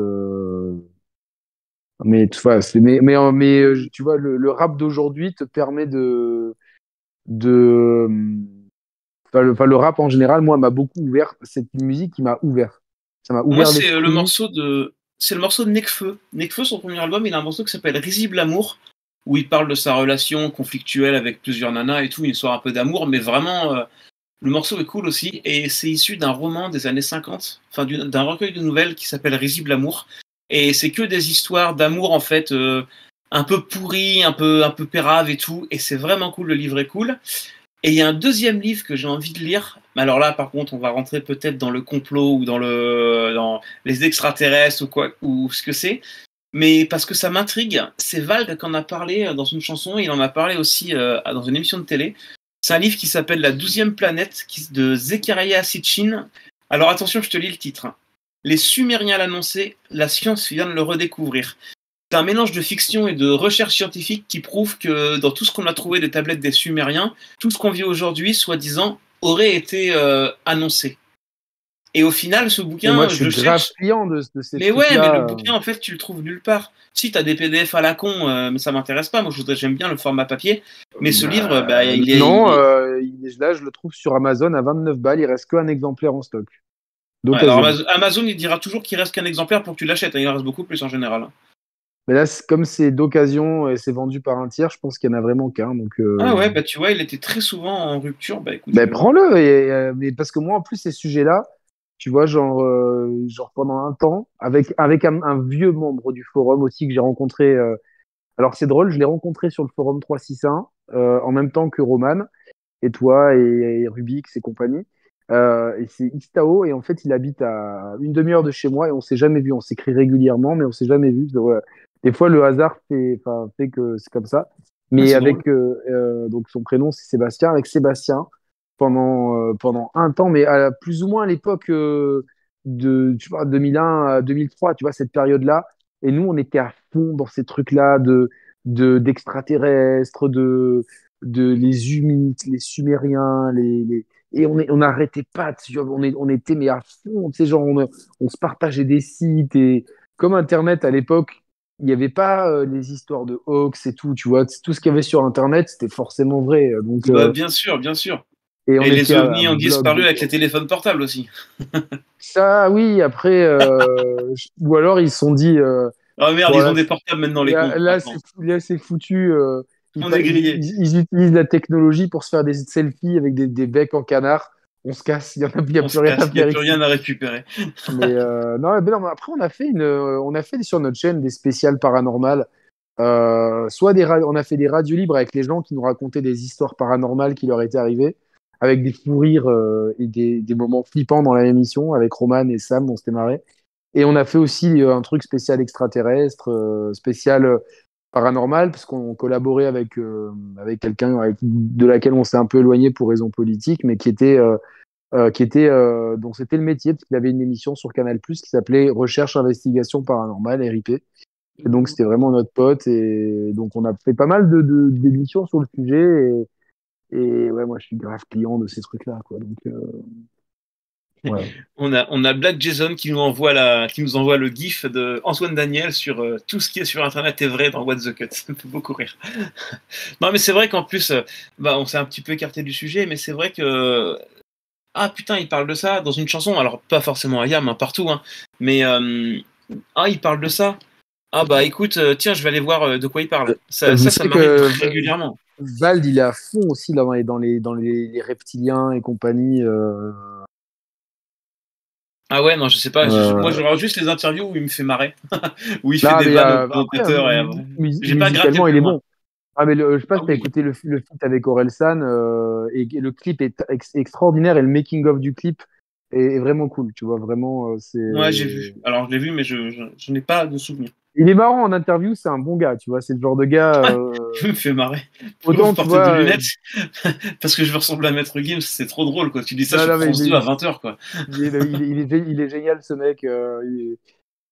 Mais tu vois, mais, mais, mais, euh, tu vois le, rap d'aujourd'hui te permet de de enfin, le, enfin, le rap en général, moi, m'a beaucoup ouvert. C'est une musique qui m'a ouvert. Ça m'a ouvert. Moi, c'est le morceau de c'est le morceau de Nekfeu. Nekfeu, son premier album, il a un morceau qui s'appelle Risible Amour, où il parle de sa relation conflictuelle avec plusieurs nanas et tout, une histoire un peu d'amour, mais vraiment, euh, le morceau est cool aussi, et c'est issu d'un roman des années 50, enfin d'un recueil de nouvelles qui s'appelle Risible Amour, et c'est que des histoires d'amour, en fait, euh, un peu pourries, un peu, un peu péraves et tout, et c'est vraiment cool, le livre est cool. Et il y a un deuxième livre que j'ai envie de lire. Alors là, par contre, on va rentrer peut-être dans le complot ou dans, le, dans les extraterrestres ou quoi, ou ce que c'est. Mais parce que ça m'intrigue, c'est Valg qui en a parlé dans une chanson, il en a parlé aussi euh, dans une émission de télé. C'est un livre qui s'appelle La douzième planète de Zechariah Sitchin. Alors attention, je te lis le titre. Les Sumériens l'annonçaient, la science vient de le redécouvrir. C'est un mélange de fiction et de recherche scientifique qui prouve que dans tout ce qu'on a trouvé des tablettes des Sumériens, tout ce qu'on vit aujourd'hui, soi-disant, aurait été euh, annoncé. Et au final, ce bouquin, moi, je, suis grave client de, de ces Mais ouais, mais le bouquin, en fait, tu le trouves nulle part. Si, tu as des PDF à la con, euh, mais ça m'intéresse pas. Moi, j'aime bien le format papier. Mais ce bah, livre, bah, il est. Non, euh, là, je le trouve sur Amazon à 29 balles. Il reste qu'un exemplaire en stock. Alors, Amazon, il dira toujours qu'il reste qu'un exemplaire pour que tu l'achètes. Hein. Il en reste beaucoup plus en général. Mais là, comme c'est d'occasion et c'est vendu par un tiers, je pense qu'il y en a vraiment qu'un. Donc, euh, Ah ouais, bah tu vois, il était très souvent en rupture. Bah écoute. Bah, prends-le. Euh, mais parce que moi, en plus, ces sujets-là, tu vois, genre, euh, genre pendant un temps, avec, avec un, vieux membre du forum aussi que j'ai rencontré. alors c'est drôle, je l'ai rencontré sur le forum 361 en même temps que Roman et toi et, Rubix et compagnie. Et c'est Xtao et en fait il habite à une demi-heure de chez moi et on s'est jamais vu. On s'écrit régulièrement mais on s'est jamais vu des fois le hasard fait, fait que c'est comme ça. Mais avec euh, euh, donc son prénom c'est Sébastien, avec Sébastien pendant euh, pendant un temps, mais à, plus ou moins à l'époque de tu vois 2001 à 2003, tu vois cette période-là. Et nous on était à fond dans ces trucs-là de de d'extraterrestres, de de les humites, les Sumériens, les, les et on on n'arrêtait pas, tu vois, on, est, on était mais à fond, tu sais genre on, on se partageait des sites et comme Internet à l'époque il n'y avait pas euh, les histoires de hoax et tout, tu vois. Tout ce qu'il y avait sur Internet, c'était forcément vrai. Euh, donc, bah, euh, bien sûr, bien sûr. Et, les ovnis ont disparu avec les téléphones portables aussi. Ça, oui, après, ou alors ils se sont dit. ah merde, ils ont des portables maintenant, les Là, là c'est foutu. Ils, ils, utilisent la technologie pour se faire des selfies avec des, des becs en canard on se casse, il n'y a, plus rien à Il n'y a plus rien à récupérer. mais, euh, non, mais non, après, on a, fait une, euh, on a fait sur notre chaîne des spéciales paranormales. Euh, soit des on a fait des radios libres avec les gens qui nous racontaient des histoires paranormales qui leur étaient arrivées, avec des fous rires et des, des, moments flippants dans la émission. Avec Roman et Sam, on s'était marré. Et on a fait aussi un truc spécial extraterrestre, spécial paranormal, parce qu'on collaborait avec, avec quelqu'un de laquelle on s'est un peu éloigné pour raisons politiques, mais qui était euh, qui était euh, donc c'était le métier parce qu'il avait une émission sur Canal Plus qui s'appelait Recherche Investigation Paranormale RIP. Et donc c'était vraiment notre pote et donc on a fait pas mal de d'émissions sur le sujet et, et, ouais moi je suis grave client de ces trucs là quoi donc euh, Ouais. On a, on a Black Jason qui nous envoie la, qui nous envoie le gif de Antoine Daniel sur euh, tout ce qui est sur Internet est vrai dans What the Cut. Ça me fait beaucoup rire. non, mais c'est vrai qu'en plus, bah, on s'est un petit peu écarté du sujet, mais c'est vrai que ah putain, il parle de ça dans une chanson. Alors, pas forcément à Yam, hein, partout, hein, mais euh, ah, il parle de ça. Ah bah écoute, euh, tiens, je vais aller voir euh, de quoi il parle. Ça, ça, ça m'arrive régulièrement. Vald, il est à fond aussi là, dans, les, dans les, reptiliens et compagnie. Ah ouais, non, je sais pas. moi, je regarde juste les interviews où il me fait marrer. où il fait des vannes au J'ai pas gratté. il est bon. Ah, mais je sais pas si ah tu as écouté le, le feat avec Orelsan euh, et, le clip est extraordinaire et le making of du clip est, vraiment cool. Tu vois, vraiment, euh, c'est. Ouais, j'ai vu. Alors, je l'ai vu, mais je, je, n'ai pas de souvenir. Il est marrant en interview, c'est un bon gars, tu vois, c'est le genre de gars. Euh... il me fait marrer. Autant tu vois, lunettes, parce que je veux ressembler à Maître Gims, c'est trop drôle, quoi. Tu dis ça sur France 2 à 20h, quoi. Il est, il, est, il, est, génial, ce mec. Euh,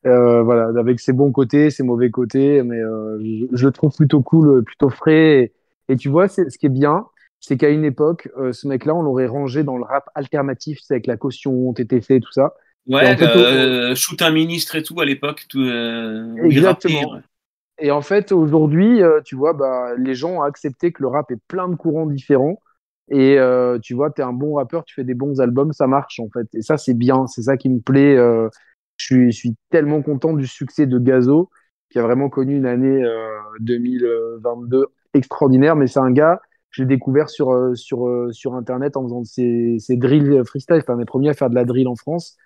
euh, voilà, avec ses bons côtés, ses mauvais côtés, mais euh, je, le trouve plutôt cool, plutôt frais. Et, tu vois, ce qui est bien, c'est qu'à une époque, euh, ce mec-là, on l'aurait rangé dans le rap alternatif, c'est avec la caution, TTC, tout ça. Ouais, fait, shoot un ministre et tout à l'époque. Tout, exactement. Et en fait, aujourd'hui, euh, tu vois, bah, les gens ont accepté que le rap est plein de courants différents. Et euh, tu vois, tu es un bon rappeur, tu fais des bons albums, ça marche en fait. Et ça, c'est bien, c'est ça qui me plaît. Euh, je, suis, je suis tellement content du succès de Gazo, qui a vraiment connu une année 2022 extraordinaire. Mais c'est un gars, je l'ai découvert sur, sur, sur Internet en faisant ses, ses drills freestyle. C'est un des premiers à faire de la drill en France.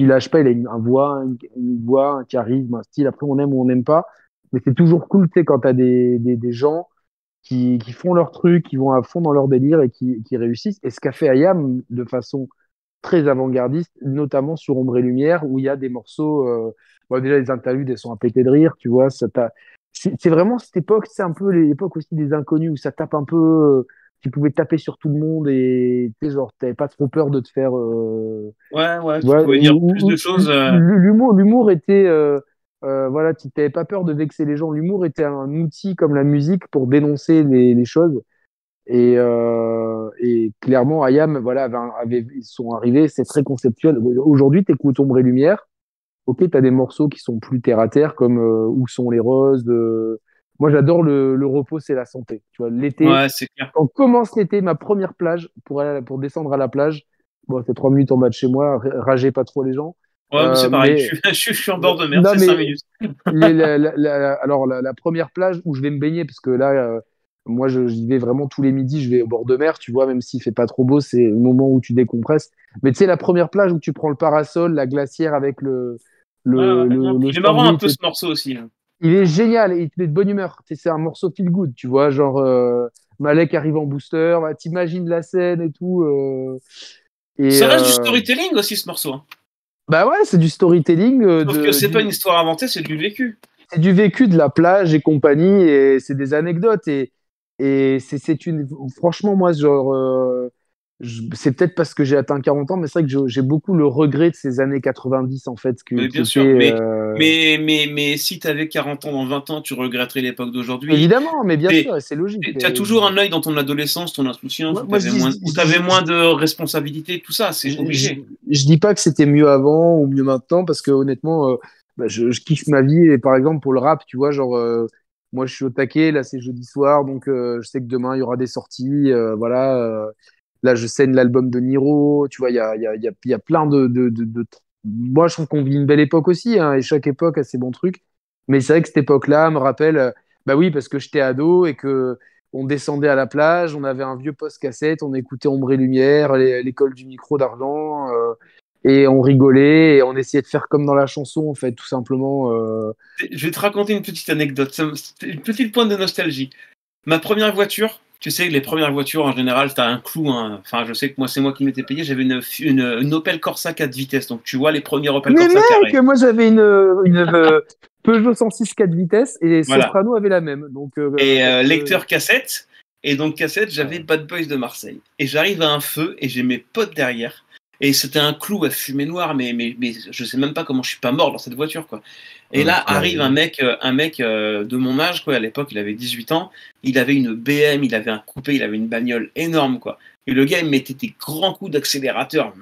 Il lâche pas, il a une, un voix, une, voix, un charisme, un style. Après, on aime ou on n'aime pas. Mais c'est toujours cool, tu sais, quand tu as des, des, gens qui, qui, font leur truc, qui vont à fond dans leur délire et qui, qui réussissent. Et ce qu'a fait Ayam de façon très avant-gardiste, notamment sur Ombre et Lumière, où il y a des morceaux. Euh... Bon, déjà, les interludes, elles sont à péter de rire, tu vois. C'est vraiment cette époque, c'est un peu l'époque aussi des inconnus où ça tape un peu. Tu pouvais taper sur tout le monde et tu genre, t'avais pas trop peur de te faire. Euh... Ouais, ouais, tu pouvais dire plus de choses. Euh. L'humour, l'humour était. Euh, euh, voilà, tu n'avais pas peur de vexer les gens. L'humour était un outil comme la musique pour dénoncer les, les choses. Et, et, clairement, Ayam, voilà, avait, ils sont arrivés, c'est très conceptuel. Aujourd'hui, tu écoutes Ombre et Lumière. Ok, tu as des morceaux qui sont plus terre à terre, comme Où sont les roses. De... Moi, j'adore le, le, repos, c'est la santé. Tu vois, l'été, ouais, quand commence l'été, ma première plage pour, aller, pour descendre à la plage, bon, c'est trois minutes en bas de chez moi, ragez pas trop les gens. Ouais, euh, c'est pareil, mais... je, suis, je, suis, en bord de mer, c'est 5 minutes. les, la, la, la, alors, la, première plage où je vais me baigner, parce que là, euh, moi, j'y vais vraiment tous les midis, je vais au bord de mer, tu vois, même s'il fait pas trop beau, c'est le moment où tu décompresses. Mais tu sais, la première plage où tu prends le parasol, la glacière avec le. le, ah, le, le il est marrant un peu ce morceau aussi. Hein. Il est génial et il te met de bonne humeur. C'est un morceau feel good, tu vois, genre euh, Malek arrive en booster, bah, t'imagines la scène et tout. Euh, et, Ça reste du storytelling aussi, ce morceau. Hein. Bah ouais, c'est du storytelling. Euh, Sauf de, que c'est du... pas une histoire inventée, c'est du vécu. C'est du vécu de la plage et compagnie, et c'est des anecdotes. Et, et c'est une. Franchement, moi, genre. C'est peut-être parce que j'ai atteint 40 ans, mais c'est vrai que j'ai beaucoup le regret de ces années 90, en fait. Que, mais bien sûr, mais, euh... mais, mais, mais, si tu avais 40 ans dans 20 ans, tu regretterais l'époque d'aujourd'hui. Évidemment, mais bien sûr, c'est logique. Tu as toujours un œil dans ton adolescence, ton insouciance, où tu avais, moins, avais moins de responsabilités, tout ça, c'est obligé. Je, je, dis pas que c'était mieux avant ou mieux maintenant, parce que honnêtement, euh, bah, je, je, kiffe ma vie, et par exemple, pour le rap, tu vois, genre. Euh, moi, je suis au taquet, là, c'est jeudi soir, donc euh, je sais que demain, il y aura des sorties, voilà Là, je scène l'album de Niro. Tu vois, il y a, y, a, y, y a plein de, de, de. Moi, je trouve qu'on vit une belle époque aussi, hein, et chaque époque a ses bons trucs. Mais c'est vrai que cette époque-là me rappelle, bah oui, parce que j'étais ado et que on descendait à la plage, on avait un vieux post-cassette, on écoutait Ombre et Lumière, l'école du micro d'argent, euh, et on rigolait et on essayait de faire comme dans la chanson, en fait, tout simplement. Euh... Je vais te raconter une petite anecdote, une petite pointe de nostalgie. Ma première voiture, tu sais, les premières voitures, en général, tu as un clou. Hein. Enfin, je sais que moi, c'est moi qui m'étais payé. J'avais une, une, une, Opel Corsa 4 vitesses. Donc, tu vois les premiers Opel Mais Corsa mec, carrés. moi, j'avais une, une euh, Peugeot 106 4 vitesses et voilà. Soprano avait la même. Donc, euh, et euh, lecteur cassette. Et donc, cassette, j'avais Bad Boys de Marseille. Et j'arrive à un feu et j'ai mes potes derrière. Et c'était un clou à fumée noire, mais, mais, mais je sais même pas comment je suis pas mort dans cette voiture, quoi. Et là arrive un mec, un mec de mon âge, quoi. À l'époque, il avait 18 ans. Il avait une BM, il avait un coupé, il avait une bagnole énorme, quoi. Et le gars, il mettait des grands coups d'accélérateur.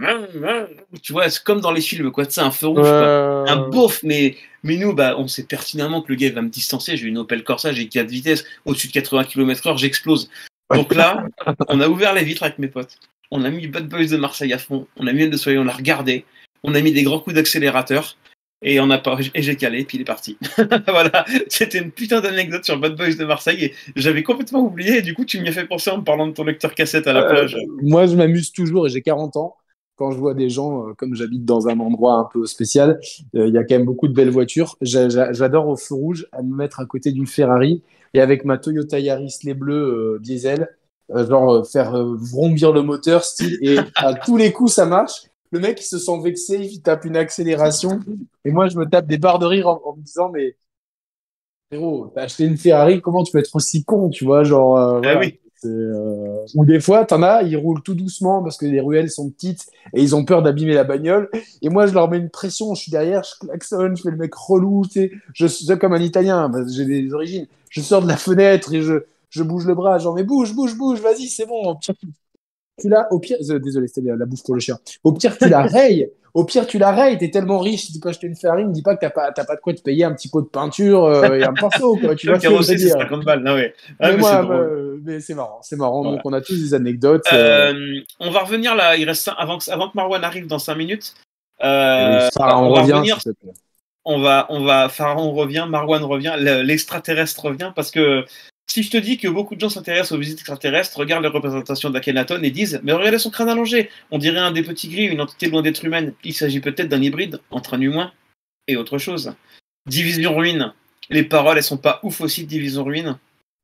Tu vois, c'est comme dans les films, quoi. C'est un feu rouge, quoi. Un beauf, mais, mais nous, bah, on sait pertinemment que le gars va me distancer. J'ai une Opel Corsa, j'ai 4 vitesses, au-dessus de 80 km/h, j'explose. Donc là, on a ouvert les vitres avec mes potes. On a mis Bad Boys de Marseille à fond. On a mis de Soleil, on l'a regardé. On a mis des grands coups d'accélérateur. Et, on a pas, et j'ai calé, puis il est parti. voilà, c'était une putain d'anecdote sur Bad Boys de Marseille et j'avais complètement oublié. Et du coup, tu m'y as fait penser en me parlant de ton lecteur cassette à la euh, plage. Moi, je m'amuse toujours et j'ai 40 ans. Quand je vois des gens, euh, comme j'habite dans un endroit un peu spécial, euh, il y a quand même beaucoup de belles voitures. J'adore au feu rouge à me mettre à côté d'une Ferrari et avec ma Toyota Yaris les bleus euh, diesel, genre faire vrombir le moteur, style, et à tous les coups ça marche le mec il se sent vexé, il tape une accélération. Et moi, je me tape des barres de rire en, en me disant, mais frérot, t'as acheté une Ferrari, comment tu peux être aussi con, tu vois, genre. Euh, ah oui. Euh... Ou des fois, t'en as, ils roulent tout doucement parce que les ruelles sont petites et ils ont peur d'abîmer la bagnole. Et moi, je leur mets une pression, je suis derrière, je klaxonne, je fais le mec relou, tu sais, je suis comme un Italien, j'ai des origines. Je sors de la fenêtre et je, je bouge le bras, genre, mais bouge, bouge, bouge, vas-y, c'est bon tu la, au pire, désolé, c'était la bouffe pour le chien. Au pire, tu la rayes. Au pire, tu la rayes, t'es tellement riche, si tu peux acheter une farine, dis pas que t'as pas, pas de quoi te payer un petit pot de peinture euh, et un pinceau, quoi. Tu vois, c'est 50 balles, non, ouais. mais, mais c'est marrant, c'est marrant. Donc, on a tous des anecdotes. Euh. Euh, on va revenir là, il reste avant que, avant que Marwan arrive dans 5 minutes. Euh, on, revient, revenir, on va, on va, Pharaon revient, Marwan revient, l'extraterrestre revient parce que si je te dis que beaucoup de gens s'intéressent aux visites extraterrestres, regardent les représentations d'Akhenaton et disent Mais regardez son crâne allongé, on dirait un des petits gris, une entité loin d'être humaine. Il s'agit peut-être d'un hybride entre un humain et autre chose. Division Ruine. Les paroles, elles sont pas ouf aussi de Division Ruine.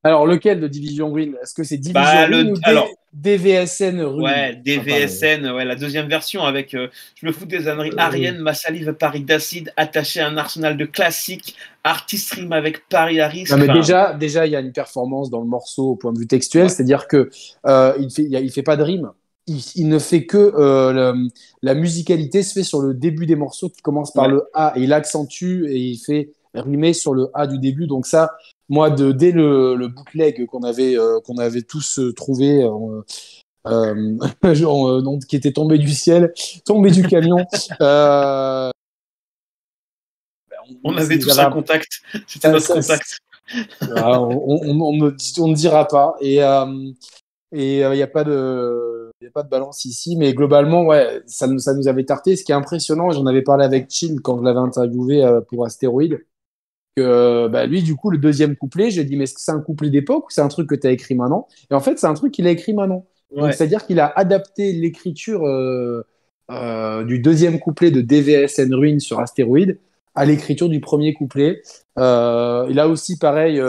Alors, lequel de Division Ruine Est-ce que c'est Division bah, Ruine ou alors, DVSN Ruine Ouais, DVSN, ouais, la deuxième version avec euh, Je me fous des âneries euh, ma salive Paris d'acide, attaché à un arsenal de classiques, artist stream avec Paris Harris. Non, mais déjà, déjà, il y a une performance dans le morceau au point de vue textuel, c'est-à-dire que euh, il fait, il, fait pas de rime. Il, ne fait que la musicalité se fait sur le début des morceaux qui commence par le A et il accentue et il fait rimer sur le A du début. Donc ça, moi, de, dès le, le bootleg qu'on avait, euh, qu'on avait tous euh, trouvé, euh, qui était tombé du ciel, tombé du camion. on, on, avait tous un contact. C'était notre contact. on, on, ne dira pas. Et et il n'y a pas de a pas de balance ici, mais globalement, ouais, ça, ça nous avait tarté. Ce qui est impressionnant, j'en avais parlé avec Chill quand je l'avais interviewé pour Astéroïde, que bah, lui, du coup, le deuxième couplet, j'ai dit, mais est-ce que c'est un couplet d'époque ou c'est un truc que tu as écrit maintenant? Et en fait, c'est un truc qu'il a écrit maintenant. C'est-à-dire qu'il a adapté l'écriture euh, euh, du deuxième couplet de DVSN Ruin sur Astéroïde à l'écriture du premier couplet. Euh, il a aussi, pareil,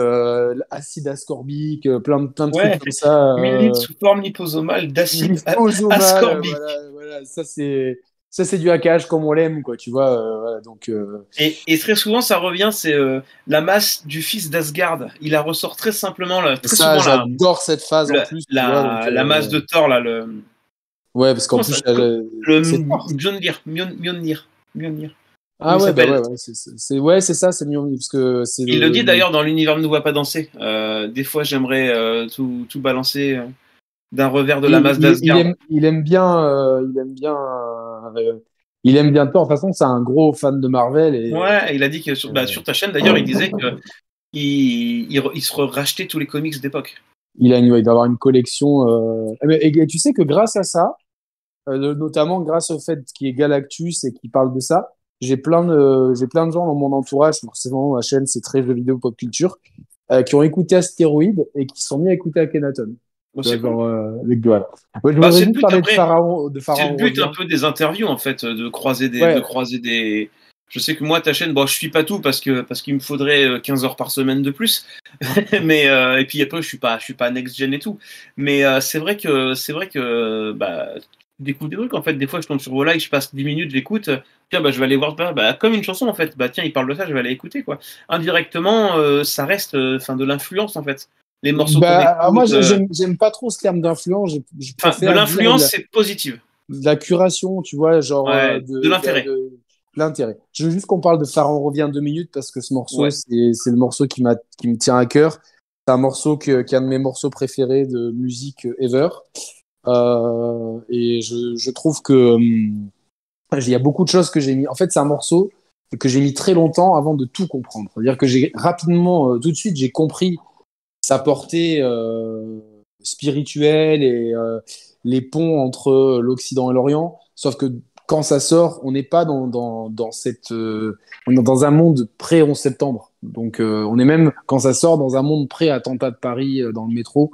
acide ascorbique, plein de, plein de trucs comme ça. Huile sous forme liposomale d'acide ascorbique. voilà, ça, c'est ça c'est du hackage comme on l'aime quoi tu vois euh, donc euh. et, et, très souvent ça revient c'est euh, la masse du fils d'Asgard il la ressort très simplement là très ça j'adore cette phase en plus la, la masse de Thor là le ouais parce qu'en plus le, le Mjolnir ah ouais, bah ouais, ouais c'est ouais, c'est ça, c'est Mjolnir parce que Il le, dit d'ailleurs dans l'univers ne nous voit pas danser. des fois, j'aimerais tout, tout balancer d'un revers de la masse d'Asgard. Il, il, aime bien, il aime bien euh, il aime bien Thor. De toute façon, c'est un gros fan de Marvel. Et... Ouais, il a dit que sur, bah, sur ta chaîne, d'ailleurs, il disait qu'il il, il, se rachetait tous les comics d'époque. Il, a, il doit avoir une collection. Euh, et, tu sais que grâce à ça, euh, notamment grâce au fait qu'il est Galactus et qu'il parle de ça, j'ai plein de j'ai plein de gens dans mon entourage, forcément ma chaîne c'est très jeux vidéo pop culture, qui ont écouté Astéroïde et qui sont mis à écouter Akhenaton. C'est bon. euh, je bah, juste parler de Pharaon. De Pharaon c'est le but un peu des interviews, en fait, de croiser des, de croiser des. Je sais que moi, ta chaîne, bon, je suis pas tout parce que parce qu'il me faudrait 15 euh, heures par semaine de plus. mais euh, et puis après, je suis pas, je suis pas next gen et tout. Mais euh, c'est vrai que c'est vrai que bah, découvre des trucs. En fait, des fois, je tombe sur vos lives, je passe 10 minutes, j'écoute. Tiens, bah, je vais aller voir, bah, comme une chanson en fait. Bah tiens, il parle de ça, je vais aller écouter quoi. Indirectement, ça reste, enfin, de l'influence en fait les morceaux bah, Moi, euh, j'aime pas trop ce terme d'influence. de l'influence, c'est positive. De la curation, tu vois, genre. Euh, de, l'intérêt. L'intérêt. Je veux juste qu'on parle de Pharaon revient deux minutes parce que ce morceau, c'est le morceau qui, qui me tient à cœur. C'est un morceau qui est un de mes morceaux préférés de musique ever. Euh, et je, je, trouve que hum, il y a beaucoup de choses que j'ai mis. En fait, c'est un morceau que j'ai mis très longtemps avant de tout comprendre. C'est-à-dire que j'ai rapidement, tout de suite, j'ai compris sa portée euh, spirituelle et euh, les ponts entre l'Occident et l'Orient. Sauf que quand ça sort, on n'est pas dans, dans, dans cette, euh, dans un monde pré-11 septembre. Donc, on est même, quand ça sort, dans un monde pré-attentat de Paris dans le métro.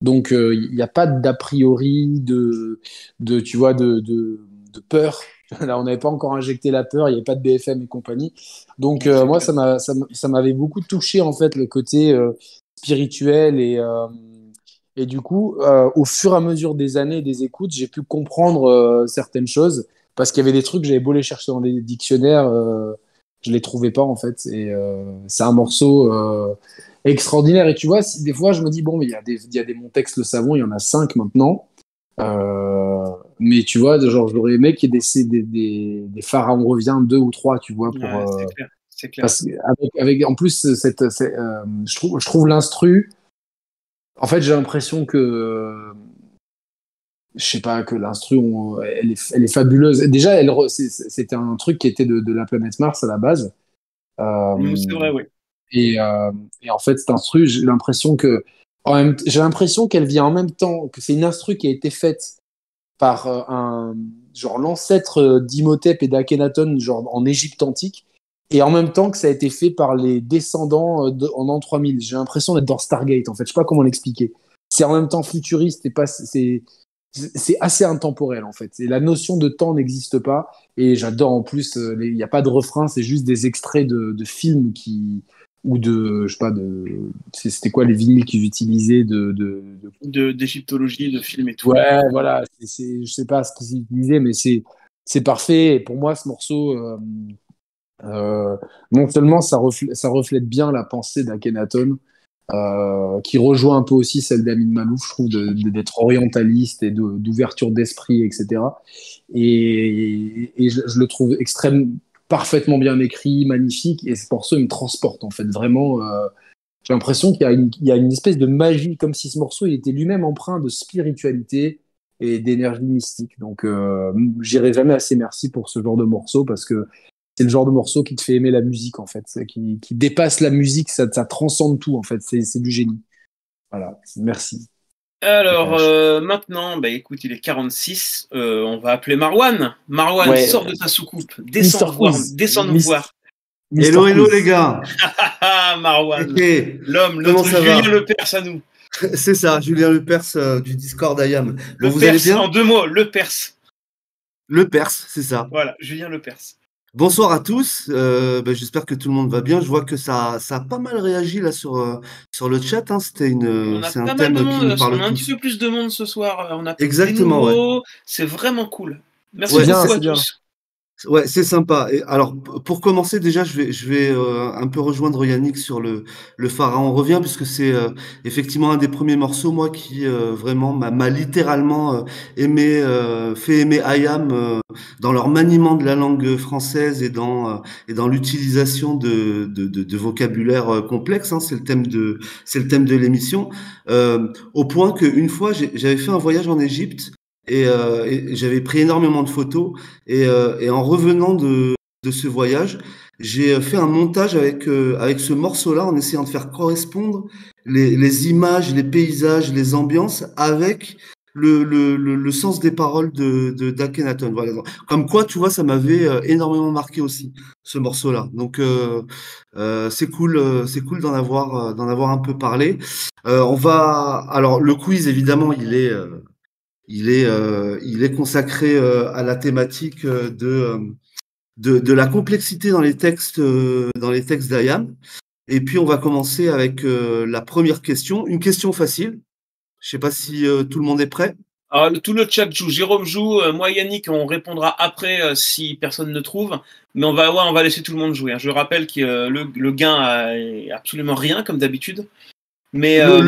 Donc, il n'y a pas d'a priori de, de, tu vois, de, de, de peur. Là, on n'avait pas encore injecté la peur, il n'y avait pas de BFM et compagnie. Donc, moi, ça m'avait beaucoup touché, en fait, le côté spirituel et euh, et du coup, euh, au fur et à mesure des années des écoutes, j'ai pu comprendre euh, certaines choses parce qu'il y avait des trucs que j'avais beau les chercher dans les dictionnaires, je les trouvais pas en fait. Et c'est un morceau extraordinaire. Et tu vois, si, des fois, je me dis bon, mais il y a des, il y a des mon texte le savon, il y en a cinq maintenant. mais tu vois, genre, j'aurais aimé qu'il y ait des, des, des, pharaons revient deux ou trois, tu vois, pour, c'est clair. avec, en plus, cette, euh, je trouve, je trouve l'instru. En fait, j'ai l'impression que je sais pas, que l'instru, elle est, elle est fabuleuse. Déjà, elle, c'était un truc qui était de, de, la planète Mars à la base. Euh, c'est vrai, oui. Et, euh, et, en fait, cet instru, j'ai l'impression que, j'ai l'impression qu'elle vient en même temps, que c'est une instru qui a été faite par euh, un, genre l'ancêtre d'Imhotep et d'Akhenaton, genre en Égypte antique, et en même temps que ça a été fait par les descendants de, en an 3000. J'ai l'impression d'être dans Stargate, en fait. Je sais pas comment l'expliquer. C'est en même temps futuriste et pas, c'est, c'est assez intemporel en fait. Et la notion de temps n'existe pas. Et j'adore en plus, euh, il n'y a pas de refrain, c'est juste des extraits de, de, films qui ou de, je sais pas, de, c'était quoi les vinyles qu'ils utilisaient de d'égyptologie, de, de, films et tout. Ouais, voilà. C'est, je sais pas ce qu'ils utilisaient, mais c'est c'est parfait. Et pour moi, ce morceau, euh, euh, non seulement ça reflète, bien la pensée d'Akhenaton, euh, qui rejoint un peu aussi celle d'Amin Malouf, je trouve, d'être orientaliste et d'ouverture d'esprit, etc. Et, je, le trouve extrêmement parfaitement bien écrit, magnifique, et ce morceau me transporte en fait vraiment. Euh, j'ai l'impression qu'il y, a une espèce de magie, comme si ce morceau il était lui-même empreint de spiritualité et d'énergie mystique. Donc, euh, j'irai jamais assez merci pour ce genre de morceau parce que c'est le genre de morceau qui te fait aimer la musique en fait, qui, qui dépasse la musique, ça, ça transcende tout en fait, c'est du génie. Voilà, merci. Alors euh, maintenant, bah, écoute, il est 46, euh, on va appeler Marwan. Marwan, sors de ta soucoupe, descends, voir, descends nous voir. Hello, hello les gars. Marwan, l'homme, l'autre Julien Lepers à nous. C'est ça, Julien Lepers euh, du Discord IAM. Le vous allez bien en deux mots, Le Perse. Le Perse, c'est ça. Voilà, Julien Lepers. Bonsoir à tous. Euh, ben, j'espère que tout le monde va bien. Je vois que ça, ça a pas mal réagi là sur, euh, sur le chat. Hein. C'était une, c'est un thème qui nous parle. On a un petit peu plus de monde ce soir. On a Exactement. C'est vraiment cool. Merci beaucoup à tous. Ouais, c'est sympa. Et alors, pour commencer, déjà, je vais, je vais euh, un peu rejoindre Yannick sur le, le Pharaon revient, puisque c'est euh, effectivement un des premiers morceaux, moi, qui euh, vraiment m'a littéralement aimé, fait aimer Ayam dans leur maniement de la langue française et dans, et dans l'utilisation de, de, de, de, vocabulaire complexe. Hein, c'est le thème de, c'est le thème de l'émission. au point qu'une fois, j'avais fait un voyage en Égypte euh, et, j'avais pris énormément de photos. Et, euh, et en revenant de, de, ce voyage, j'ai fait un montage avec, euh, avec ce morceau-là en essayant de faire correspondre les, les, images, les paysages, les ambiances avec le, le, le, sens des paroles de, de d'Akhenaton. Voilà. Comme quoi, tu vois, ça m'avait énormément marqué aussi, ce morceau-là. Donc, euh, c'est cool, c'est cool d'en avoir, d'en avoir un peu parlé. on va, alors, le quiz, évidemment, il est il est, euh, il est consacré euh, à la thématique euh, de, de, la complexité dans les textes, dans les textes d'Ayam. Et puis, on va commencer avec la première question, une question facile. Je sais pas si tout le monde est prêt. Alors, tout le chat joue. Jérôme joue. moi, Yannick, on répondra après si personne ne trouve. Mais on va, on va laisser tout le monde jouer. Hein. Je rappelle que le, le gain est absolument rien, comme d'habitude. Mais euh,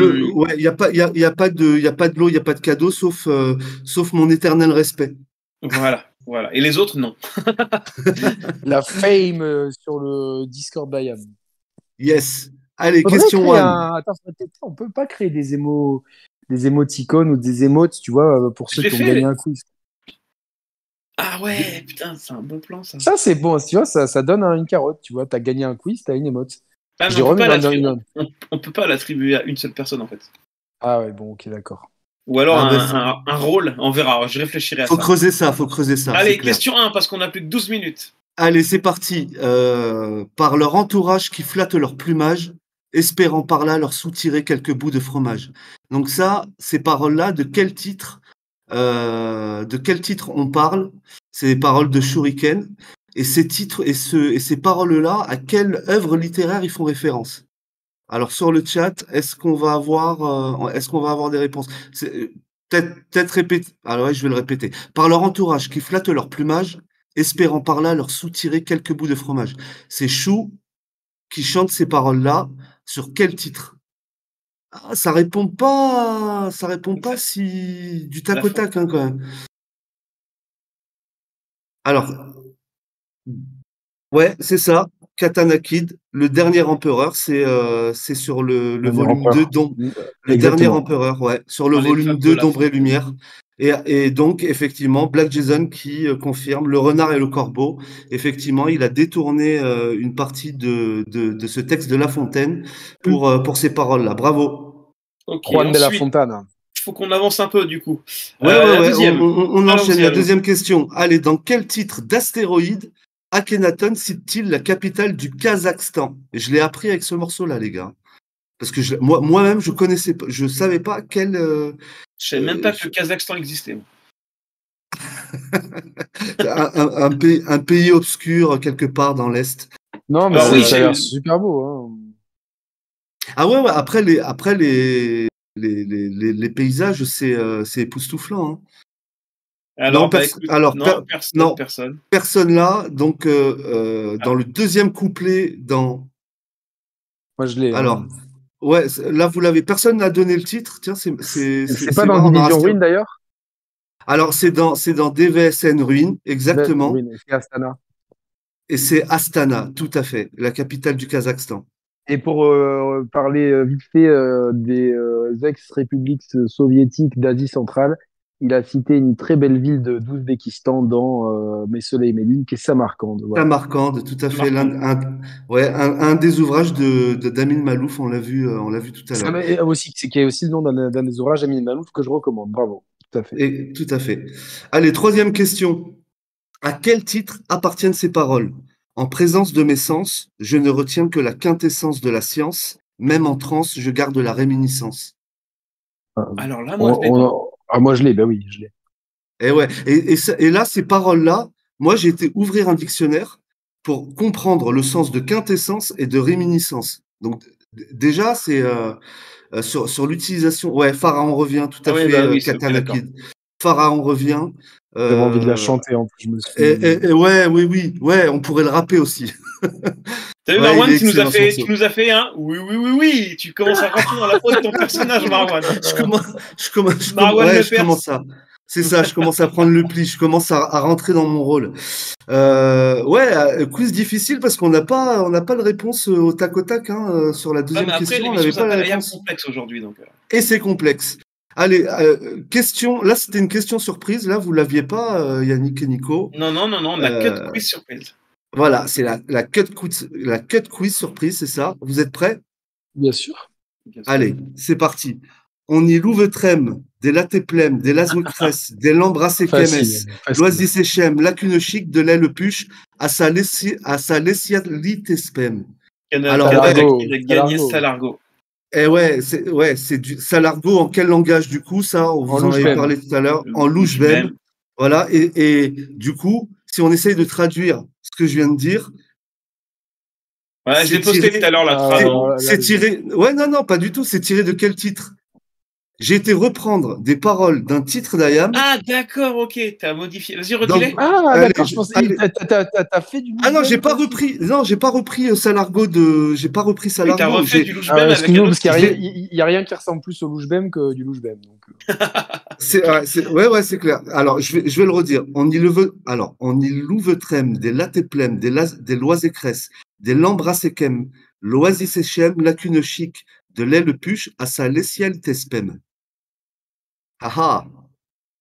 il n'y a pas, il y a, pas de, il a pas de lot, il n'y a pas de cadeau, sauf, euh, sauf mon éternel respect. Voilà, voilà. Et les autres, non. La fame euh, sur le Discord Bayam. Yes. Allez, question 1. Attends, on peut pas créer des émo, des émoticônes ou des émotes, tu vois, pour ceux qui ont gagné un quiz. Ah ouais, putain, c'est un bon plan ça. Ça c'est bon, tu vois, ça, ça donne une carotte, tu vois, t'as gagné un quiz, t'as une émote. Ah, on, peut pas l'attribuer à une seule personne en fait. Ah ouais, bon, ok, d'accord. Ou alors ah, un, un, rôle, on verra, je réfléchirai à faut ça. Faut creuser ça, faut creuser ça. Allez, question 1, parce qu'on a plus que 12 minutes. Allez, c'est parti. Euh, par leur entourage qui flatte leur plumage, espérant par là leur soutirer quelques bouts de fromage. Donc ça, ces paroles-là, de quel titre euh, de quel titre on parle? C'est des paroles de Shuriken et ces titres et, ce, et ces paroles-là, à quelle œuvre littéraire ils font référence? Alors sur le chat, est-ce qu'on va avoir, euh, est-ce qu'on va avoir des réponses? Peut-être, peut-être répéter. Alors ouais, je vais le répéter. Par leur entourage qui flatte leur plumage, espérant par là leur soutirer quelques bouts de fromage. C'est Chou qui chante ces paroles-là. Sur quel titre? Ah, Ça répond pas. Ça répond pas si du tac au tac hein, quand même. Alors, Ouais, c'est ça. Katana Kid, le dernier empereur, c'est euh, c'est sur le, le volume 2 dont le dernier empereur, ouais, sur le volume 2 d'Ombre et Lumière. Et, et, donc, effectivement, Black Jason qui euh, confirme le renard et le corbeau. Effectivement, il a détourné euh, une partie de, de, de, ce texte de La Fontaine pour, euh, pour ces paroles-là. Bravo. Okay, Juan de La Fontane. Il faut qu'on avance un peu, du coup. Ouais, ouais, ouais. On, on, on enchaîne la deuxième question. Allez, dans quel titre d'astéroïde Akhenaton cite-t-il la capitale du Kazakhstan? Et je l'ai appris avec ce morceau-là, les gars. Parce que je, moi, moi-même, je connaissais pas, je savais pas quel. Euh, je savais même pas que le Kazakhstan existait. un, un, un, pays, un, pays, obscur quelque part dans l'est. Non, mais oui, ça a l'air super beau. Hein. Ah ouais, ouais, après les, après les, les, les, les, les paysages, c'est euh, époustouflant. Hein. Alors, non, bah, écoute, alors non, per personne, non, personne. personne là. Donc, euh, euh, Ah. dans le deuxième couplet, dans. Moi, je l'ai. Alors, ouais, là, vous l'avez. Personne n'a donné le titre. Tiens, c'est. C'est pas dans Division Ruine d'ailleurs? Alors, c'est dans, c'est dans DVSN Ruine, exactement. C'est Astana. Et c'est Astana, tout à fait, la capitale du Kazakhstan. Et pour euh, parler vite fait euh, des euh, ex-républiques soviétiques d'Asie centrale, il a cité une très belle ville de d'Ouzbékistan dans euh, Mes soleils et mes lunes, qui est Samarcande. Voilà. Samarcande, tout à fait. Un, un, ouais, un, un, des ouvrages de, de Damin Malouf, on l'a vu, euh, on l'a vu tout à l'heure. C'est aussi, qui est aussi le nom d'un des ouvrages Damin Malouf que je recommande. Bravo, tout à fait. Et, tout à fait. Allez, troisième question. À quel titre appartiennent ces paroles? En présence de mes sens, je ne retiens que la quintessence de la science. Même en transe, je garde la réminiscence. Alors là, moi, on, je on, ah, moi je l'ai, ben oui, je l'ai. Et ouais, et, et, et là, ces paroles-là, moi j'ai été ouvrir un dictionnaire pour comprendre le sens de quintessence et de réminiscence. Donc déjà, c'est euh, sur, sur l'utilisation. Ouais, Pharaon revient, tout à ah fait, oui, bah, oui, Katanakid. Pharaon revient. J'avais euh, envie de la chanter en plus. Je me suis... et, et, ouais, oui, oui, ouais, on pourrait le rapper aussi. T'as vu, ouais, Marwan, tu nous, as fait, tu nous as fait un oui, oui, oui, oui. Tu commences à rentrer dans la peau de ton personnage, Marwan. je commence, je commence, je Marwan ouais, je commence à. C'est ça, je commence à prendre le pli, je commence à, à rentrer dans mon rôle. Euh, ouais, quiz difficile parce qu'on n'a pas, on n'a pas de réponse au tac au tac hein, sur la deuxième ouais, après, question. On n'avait pas la réponse. complexe aujourd'hui, donc. Et c'est complexe. Allez, euh, question. Là, c'était une question surprise. Là, vous l'aviez pas, euh, Yannick et Nico. Non, non, non, non. La euh... cut quiz surprise. Voilà, c'est la, la, cut quiz, la cut quiz surprise, c'est ça. Vous êtes prêts? Bien sûr. Bien sûr. Allez, c'est parti. On y louvetrem, des latéplem, des lasmocrès, des lambracéquemes, loisicéchem, lacune chic, de l'aile puche, à sa lessialitespem. Alors, a gagné Salargo. Eh ouais, c'est ouais, c'est du Salargo en quel langage du coup ça On vous en, en avait parlé tout à l'heure en louche même. Voilà et, et, du coup, si on essaye de traduire ce que je viens de dire. Ouais, j'ai posté tout à l'heure la C'est tiré. Ouais, non, non, pas du tout. C'est tiré de quel titre? J'ai été reprendre des paroles d'un titre d'Ayam. Ah, d'accord, ok, t'as modifié. Vas-y, redis Ah, d'accord, je pensais. T'as fait du. Ah non, j'ai pas repris. Non, j'ai pas repris Salargo de. J'ai pas repris Salargo. T'as refait du louche ah, ouais, avec parce qu'il n'y a, a, rien qui ressemble plus au louche que du louche c'est ouais, ouais, ouais c'est clair. Alors, je vais, je vais le redire. On y le veut. Alors, on y louvetrem, des latéplem, des, las, des loisécresses, des lambracéquem, loisicéchem, lacune chic, de l'aile puche à sa lessiel tespem. Ah ah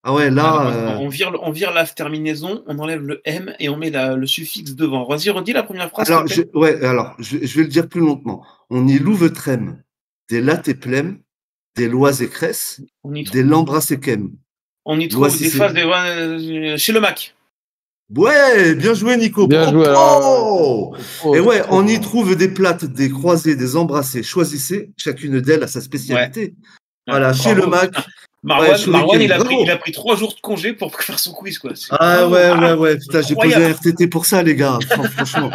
Ah ouais, là. Euh... on, vire, on vire la terminaison, on enlève le M et on met la, le suffixe devant. Vas-y, redis la première phrase. Alors, je, ouais, alors je, je, vais le dire plus lentement. On y louvetrem, des latéplem, des loisécresses, des lambracéquem. On y trouve des phases des, euh, chez le Mac. Ouais, bien joué Nico. Bien joué. Oh, oh et ouais, on y trouve des plates, des croisées, des embrassées. Choisissez, chacune d'elles a sa spécialité. Ouais. Voilà, chez le Mac. Marwan, ouais, Marwan il, a pris, il, a pris, trois jours de congé pour faire son quiz. Quoi. Ah ouais, ouais, ouais, putain, j'ai posé un RTT pour ça, les gars. franchement.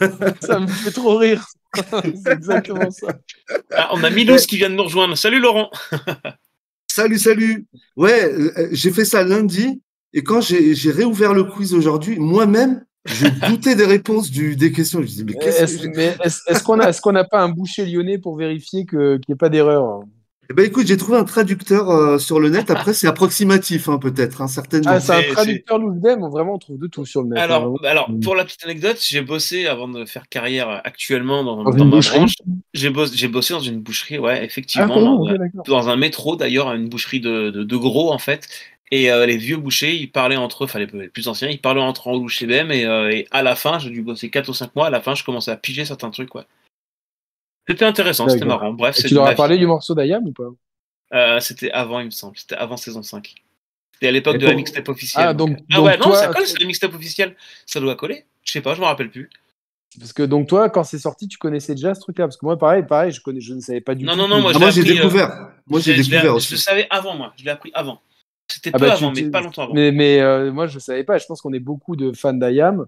ça me fait trop rire. C'est exactement ça. Ah, on a Milous qui vient de nous rejoindre. Salut Laurent. salut, salut. Ouais, j'ai fait ça lundi. Et quand j'ai réouvert le quiz aujourd'hui, moi-même, je doutais des réponses du, des questions. Je disais, mais qu'est-ce est-ce, que est-ce, qu'on a, est-ce qu'on n'a pas un boucher lyonnais pour vérifier que, qu'il n'y ait pas d'erreur eh ben écoute, j'ai trouvé un traducteur euh, sur le net. Après, c'est approximatif, hein, peut-être, hein, certainement. Ah, c'est un traducteur Louvdem. Vraiment, on trouve de tout sur le net. Alors, hein, alors pour la petite anecdote, j'ai bossé avant de faire carrière actuellement dans, dans, dans ma branche. J'ai bossé, dans une boucherie, ouais, effectivement, ah, dans, dans, un métro d'ailleurs, une boucherie de, de, de, gros en fait. Et euh, les vieux bouchers, ils parlaient entre eux, enfin les plus anciens, ils parlaient entre eux chez BM. Et, euh, et, à la fin, j'ai dû bosser 4 ou 5 mois. À la fin, je commençais à piger certains trucs. Ouais. C'était intéressant, c'était marrant. Bref, tu leur as parlé du morceau d'Ayam ou pas? Euh, C'était avant, il me semble. C'était avant saison 5. C'était à l'époque de la mixtape officielle. Ah, donc, ah ouais, non, ça colle, c'est la mixtape officielle. Ça doit coller. Je sais pas, je me rappelle plus. Parce que donc toi, quand c'est sorti, tu connaissais déjà ce truc-là? Parce que moi, pareil, pareil, je connais, je ne savais pas du non, tout. Non, non, moi, ah, moi j'ai découvert. moi, j'ai découvert Je le savais avant, moi. Je l'ai appris avant. C'était ah peu bah, avant, mais pas longtemps avant. Mais, mais euh, moi, je ne savais pas. Je pense qu'on est beaucoup de fans d'Ayam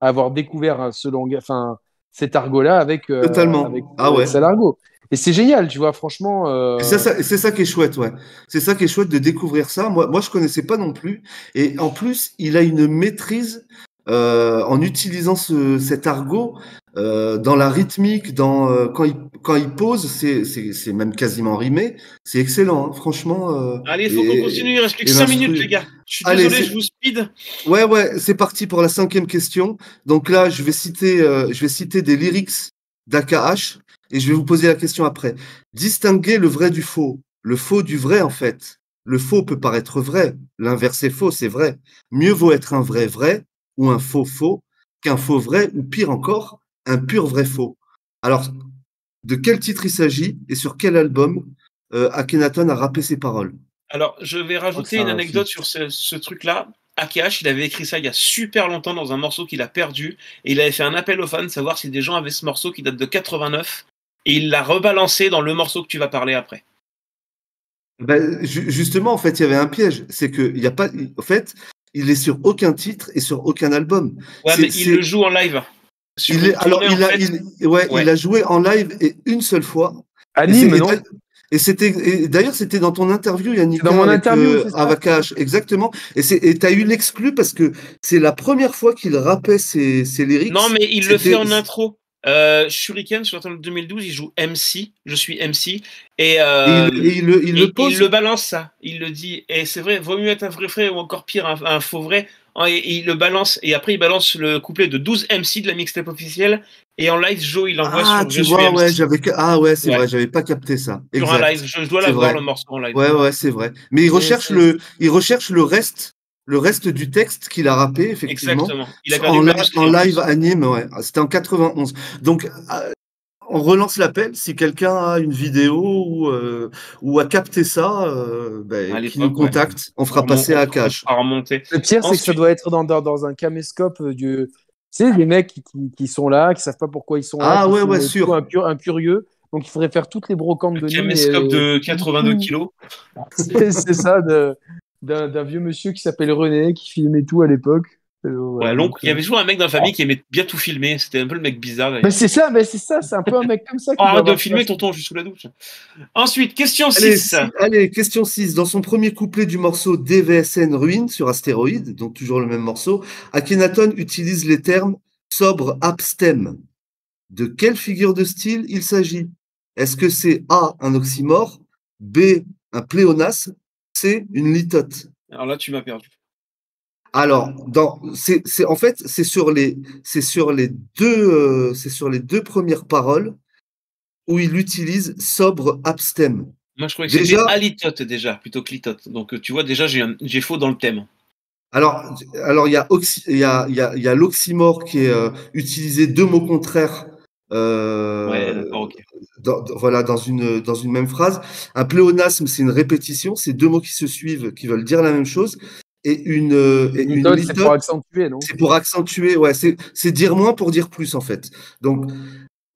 à avoir découvert ce long... enfin, cet argot-là avec, euh, Totalement. avec, ah ouais. cet argot. Et c'est génial, tu vois, franchement. Euh... C'est ça, ça, qui est chouette, ouais. C'est ça qui est chouette de découvrir ça. Moi, moi, je connaissais pas non plus. Et en plus, il a une maîtrise euh, en utilisant ce, cet argot euh, dans la rythmique, dans euh, quand il quand il pose, c'est c'est même quasiment rimé. C'est excellent, hein, franchement. euh, Allez, il faut qu'on continue. Il reste plus que et 5 l'instru- minutes, les gars. Je suis Allez, désolé, je vous speed. Ouais, ouais, c'est parti pour la cinquième question. Donc là, je vais citer, euh, je vais citer des lyrics d'AKH et je vais vous poser la question après. Distinguer le vrai du faux, le faux du vrai en fait. Le faux peut paraître vrai, l'inverse est faux, c'est vrai. Mieux vaut être un vrai vrai ou un faux faux qu'un faux vrai ou pire encore, un pur vrai faux. Alors, de quel titre il s'agit et sur quel album euh, Akhenaton a rappé ses paroles? Alors, je vais rajouter une un anecdote sur ce, ce truc-là. AKH, il avait écrit ça il y a super longtemps dans un morceau qu'il a perdu. Et il avait fait un appel aux fans, savoir si des gens avaient ce morceau qui date de 89. Et il l'a rebalancé dans le morceau que tu vas parler après. Ben, ju- justement, en fait, il y avait un piège. C'est que il y a pas, en fait, il est sur aucun titre et sur aucun album. Ouais, mais il le joue en live. Sur Il est, alors, tournée, il a, fait. il, ouais, Ouais. il a joué en live et une seule fois. Non Et c'était, d'ailleurs, c'était dans ton interview, Yannick. Dans mon avec, interview, euh. Avakash, exactement. Et c'est, et t'as eu l'exclu parce que c'est la première fois qu'il rappait ses, ses lyrics. Non, mais il le fait en intro. Euh, Shuriken, sur de 2012, il joue MC. Je suis MC. Et, Et euh, il, et il le, il et le pose. il le balance ça. Il le dit. Et c'est vrai, vaut mieux être un vrai vrai ou encore pire, un, un faux vrai. Et, et il le balance. Et après, il balance le couplet de 12 MC de la mixtape officielle. Et en live, Joe, il envoie Ah, sur tu Je vois, ouais, j'avais, ah ouais, c'est Ouais. vrai, j'avais pas capté ça. sur Exact. un live. Je, je dois l'avoir le morceau en live. Ouais, ouais, c'est vrai. Mais il recherche le, il recherche le reste, le reste du texte qu'il a rappé, effectivement. Exactement. Il a en, en live anime, ouais. C'était en 91. Donc, euh, on relance l'appel. Si quelqu'un a une vidéo ou, euh, ou a capté ça, euh, ben, qui nous ouais. contacte. On fera On- passer on- à remonter. Le pire, c'est que ça doit être dans, dans, dans un caméscope euh, du. Tu sais, des mecs qui, qui, qui sont là, qui savent pas pourquoi ils sont là. Ah qui ouais, sont ouais, sûr. Un, un curieux. Donc, il faudrait faire toutes les brocantes de Le caméscope et- de 82 kilos. C'est ça, d'un vieux monsieur qui s'appelle René, qui filmait tout à l'époque. Euh, Ouais, Il y avait toujours un mec dans la famille qui aimait bien tout filmer. C'était un peu le mec bizarre. Mais c'est ça, mais c'est ça, c'est un peu un mec comme ça. Oh, arrête de filmer, tonton, je suis sous la douche. Ensuite, question Allez, 6. si- allez, question 6. Dans son premier couplet du morceau DVSN Ruine sur Astéroïde, donc toujours le même morceau, Akhenaton utilise les termes sobre abstem. De quelle figure de style il s'agit? Est-ce que c'est A, un oxymore, B, un pléonasme, C, une litote? Alors là, tu m'as perdu. Alors, dans, c'est, c'est, en fait, c'est sur les, c'est sur les deux, euh, c'est sur les deux premières paroles où il utilise sobre abstem. Moi, je croyais que Déjà- c'était alitote déjà, plutôt que litote. Donc, euh, tu vois, déjà, j'ai un- j'ai faux dans le thème. Alors, alors il y a, oxy- il y a, il y a, il y a l'oxymore qui est euh, utilisé deux mots contraires. euh, Ouais, dans- voilà, dans une, dans une même phrase. Un pléonasme, c'est une répétition, c'est deux mots qui se suivent, qui veulent dire la même chose. Et une, euh, et une c'est pour accentuer, non? c'est pour accentuer, ouais, c'est, dire moins pour dire plus, en fait. Donc,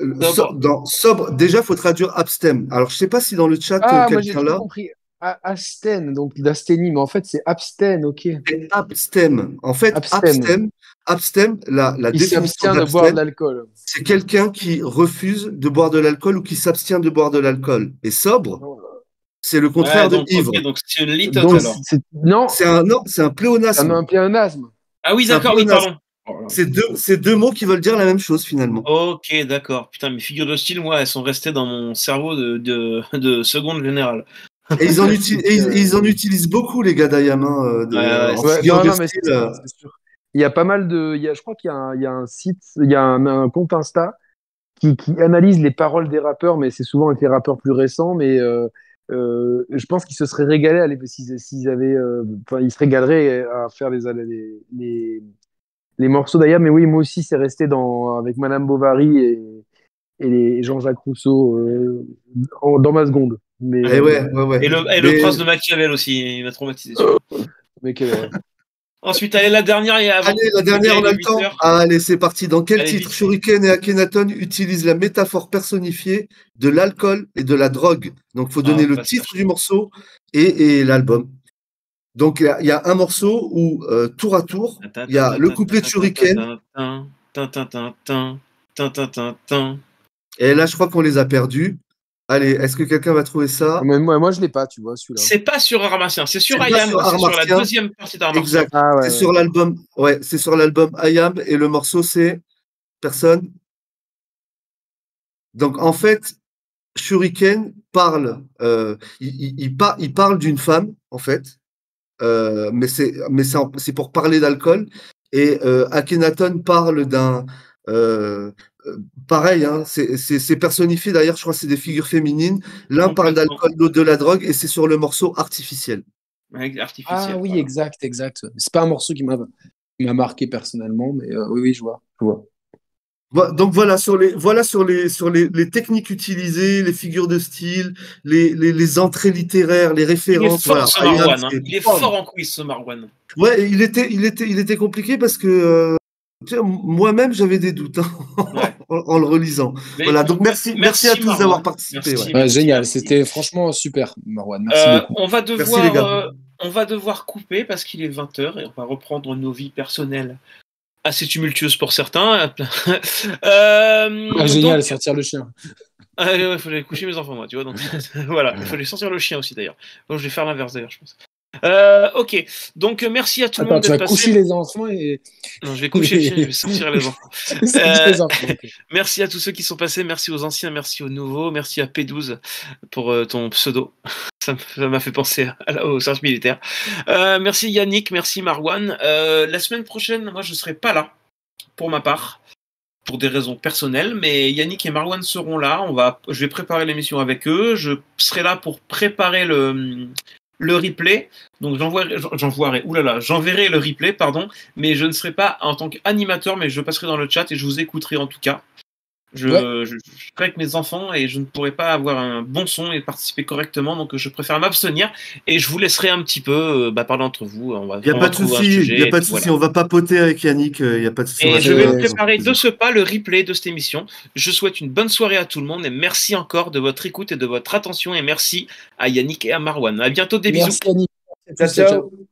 euh, Sobre. so- dans sobre, déjà, faut traduire abstem. Alors, je sais pas si dans le chat, Ah, euh, moi j'ai quelqu'un là, compris. A- Astène, donc d'asthénie, mais en fait c'est abstène, ok. abstem. En fait, Abstem. abstem, abstem, la, la Il définition s'abstient de boire de l'alcool. c'est quelqu'un qui refuse de boire de l'alcool ou qui s'abstient de boire de l'alcool. Et sobre, c'est le contraire Ouais, donc, de ivre. donc c'est une litote Donc, alors. non, C'est un non, pléonasme. un pléonasme. Ah oui, d'accord, oui, pardon. C'est deux, c'est deux mots qui veulent dire la même chose finalement. Ok, d'accord. Putain, mes figures de style, moi, elles sont restées dans mon cerveau de, de, de seconde générale. Et ils en, uti- et ils, ils en utilisent beaucoup les gars d'Ayam. hein, euh, euh. Il y a pas mal de. Il y a, je crois qu'il y, a un- il y a un site, il y a un, un compte Insta qui, qui analyse les paroles des rappeurs, mais c'est souvent avec les rappeurs plus récents. Mais euh, je pense qu'ils se seraient régalés s'ils avaient, enfin, ils se régaleraient à faire les, les, les, morceaux d'Ayam. Mais oui, moi aussi, c'est resté dans, avec Madame Bovary et, et les Jean-Jacques Rousseau dans ma seconde. Mais, et, eh ouais, ouais, ouais. et, le, et le prince de Machiavel aussi, il m'a traumatisé. mais quel, Ensuite, allez, la dernière. Et avant, allez, la dernière, on a le temps. allez, c'est parti. Dans quel titre Shuriken et Akhenaton utilisent la métaphore personnifiée de l'alcool et de la drogue Donc, il faut donner ah, le titre du morceau et, et l'album. Donc, il y, a un morceau où, euh, tour à tour, il y a le couplet de Shuriken. Et là, je crois qu'on les a perdus. Allez, est-ce que quelqu'un va trouver ça? Moi, moi, je l'ai pas, tu vois, celui-là. C'est pas sur Armatien, c'est sur Ayam, c'est sur la deuxième partie d'Armatien. Exact. Ah, c'est sur l'album, ouais, c'est sur l'album Ayam et le morceau c'est personne. Donc en fait, Shuriken parle, euh, il, il, il, parle d'une femme en fait, euh, mais c'est mais c'est pour parler d'alcool et euh, Akhenaton parle d'un euh, pareil, hein, c'est personnifié d'ailleurs, je crois que c'est des figures féminines. L'un parle d'alcool, l'autre de la drogue, et c'est sur le morceau artificiel. ah oui, exact, exact. C'est pas un morceau qui m'a marqué personnellement, mais euh, oui, oui, je vois. Je vois. Donc voilà sur les voilà sur les sur les, les techniques utilisées, les figures de style, les, les, les entrées littéraires, les références. Il est fort, ce Marwan, hein. il est fort en quiz ce Marwan. Ouais, il était il était il était compliqué parce que euh, moi-même, j'avais des doutes hein, en, le relisant. voilà, donc merci, merci, à tous d'avoir participé. génial, c'était franchement super, Marwan. Merci euh, On va devoir, euh, on va devoir couper parce qu'il est 20h et on va reprendre nos vies personnelles assez tumultueuses pour certains. euh, ah, génial, sortir le chien. il fallait coucher mes enfants, moi, tu vois. Donc voilà, il fallait sortir le chien aussi d'ailleurs. Donc je vais faire l'inverse d'ailleurs, je pense. Euh, ok, donc euh, merci à tout le monde tu vas coucher les enfants et. Non, je vais coucher je vais sortir les enfants. les enfants Merci à tous ceux qui sont passés, merci aux anciens, merci aux nouveaux, merci à P12 pour euh, ton pseudo. Ça m'a fait penser à, au service militaire. merci Yannick, merci Marwan. la semaine prochaine, moi je serai pas là pour ma part pour des raisons personnelles, mais Yannick et Marwan seront là. On va, je vais préparer l'émission avec eux. Je serai là pour préparer le, le replay. Donc j'envoierai, oulala, j'enverrai le replay, pardon, mais je ne serai pas en tant qu'animateur, mais je passerai dans le chat et je vous écouterai en tout cas. Je, serai avec mes enfants et je ne pourrai pas avoir un bon son et participer correctement, donc je préfère m'abstenir et je vous laisserai un petit peu euh, bah, parler entre vous. Il n'y a, pas de souci, il a pas de souci, on va papoter avec Yannick, il n'y a pas de souci. Et je vais vous préparer de ce pas le replay de cette émission. Je souhaite une bonne soirée à tout le monde et merci encore de votre écoute et de votre attention et merci à Yannick et à Marwan. À bientôt, des bisous. Yannick. ciao. ciao.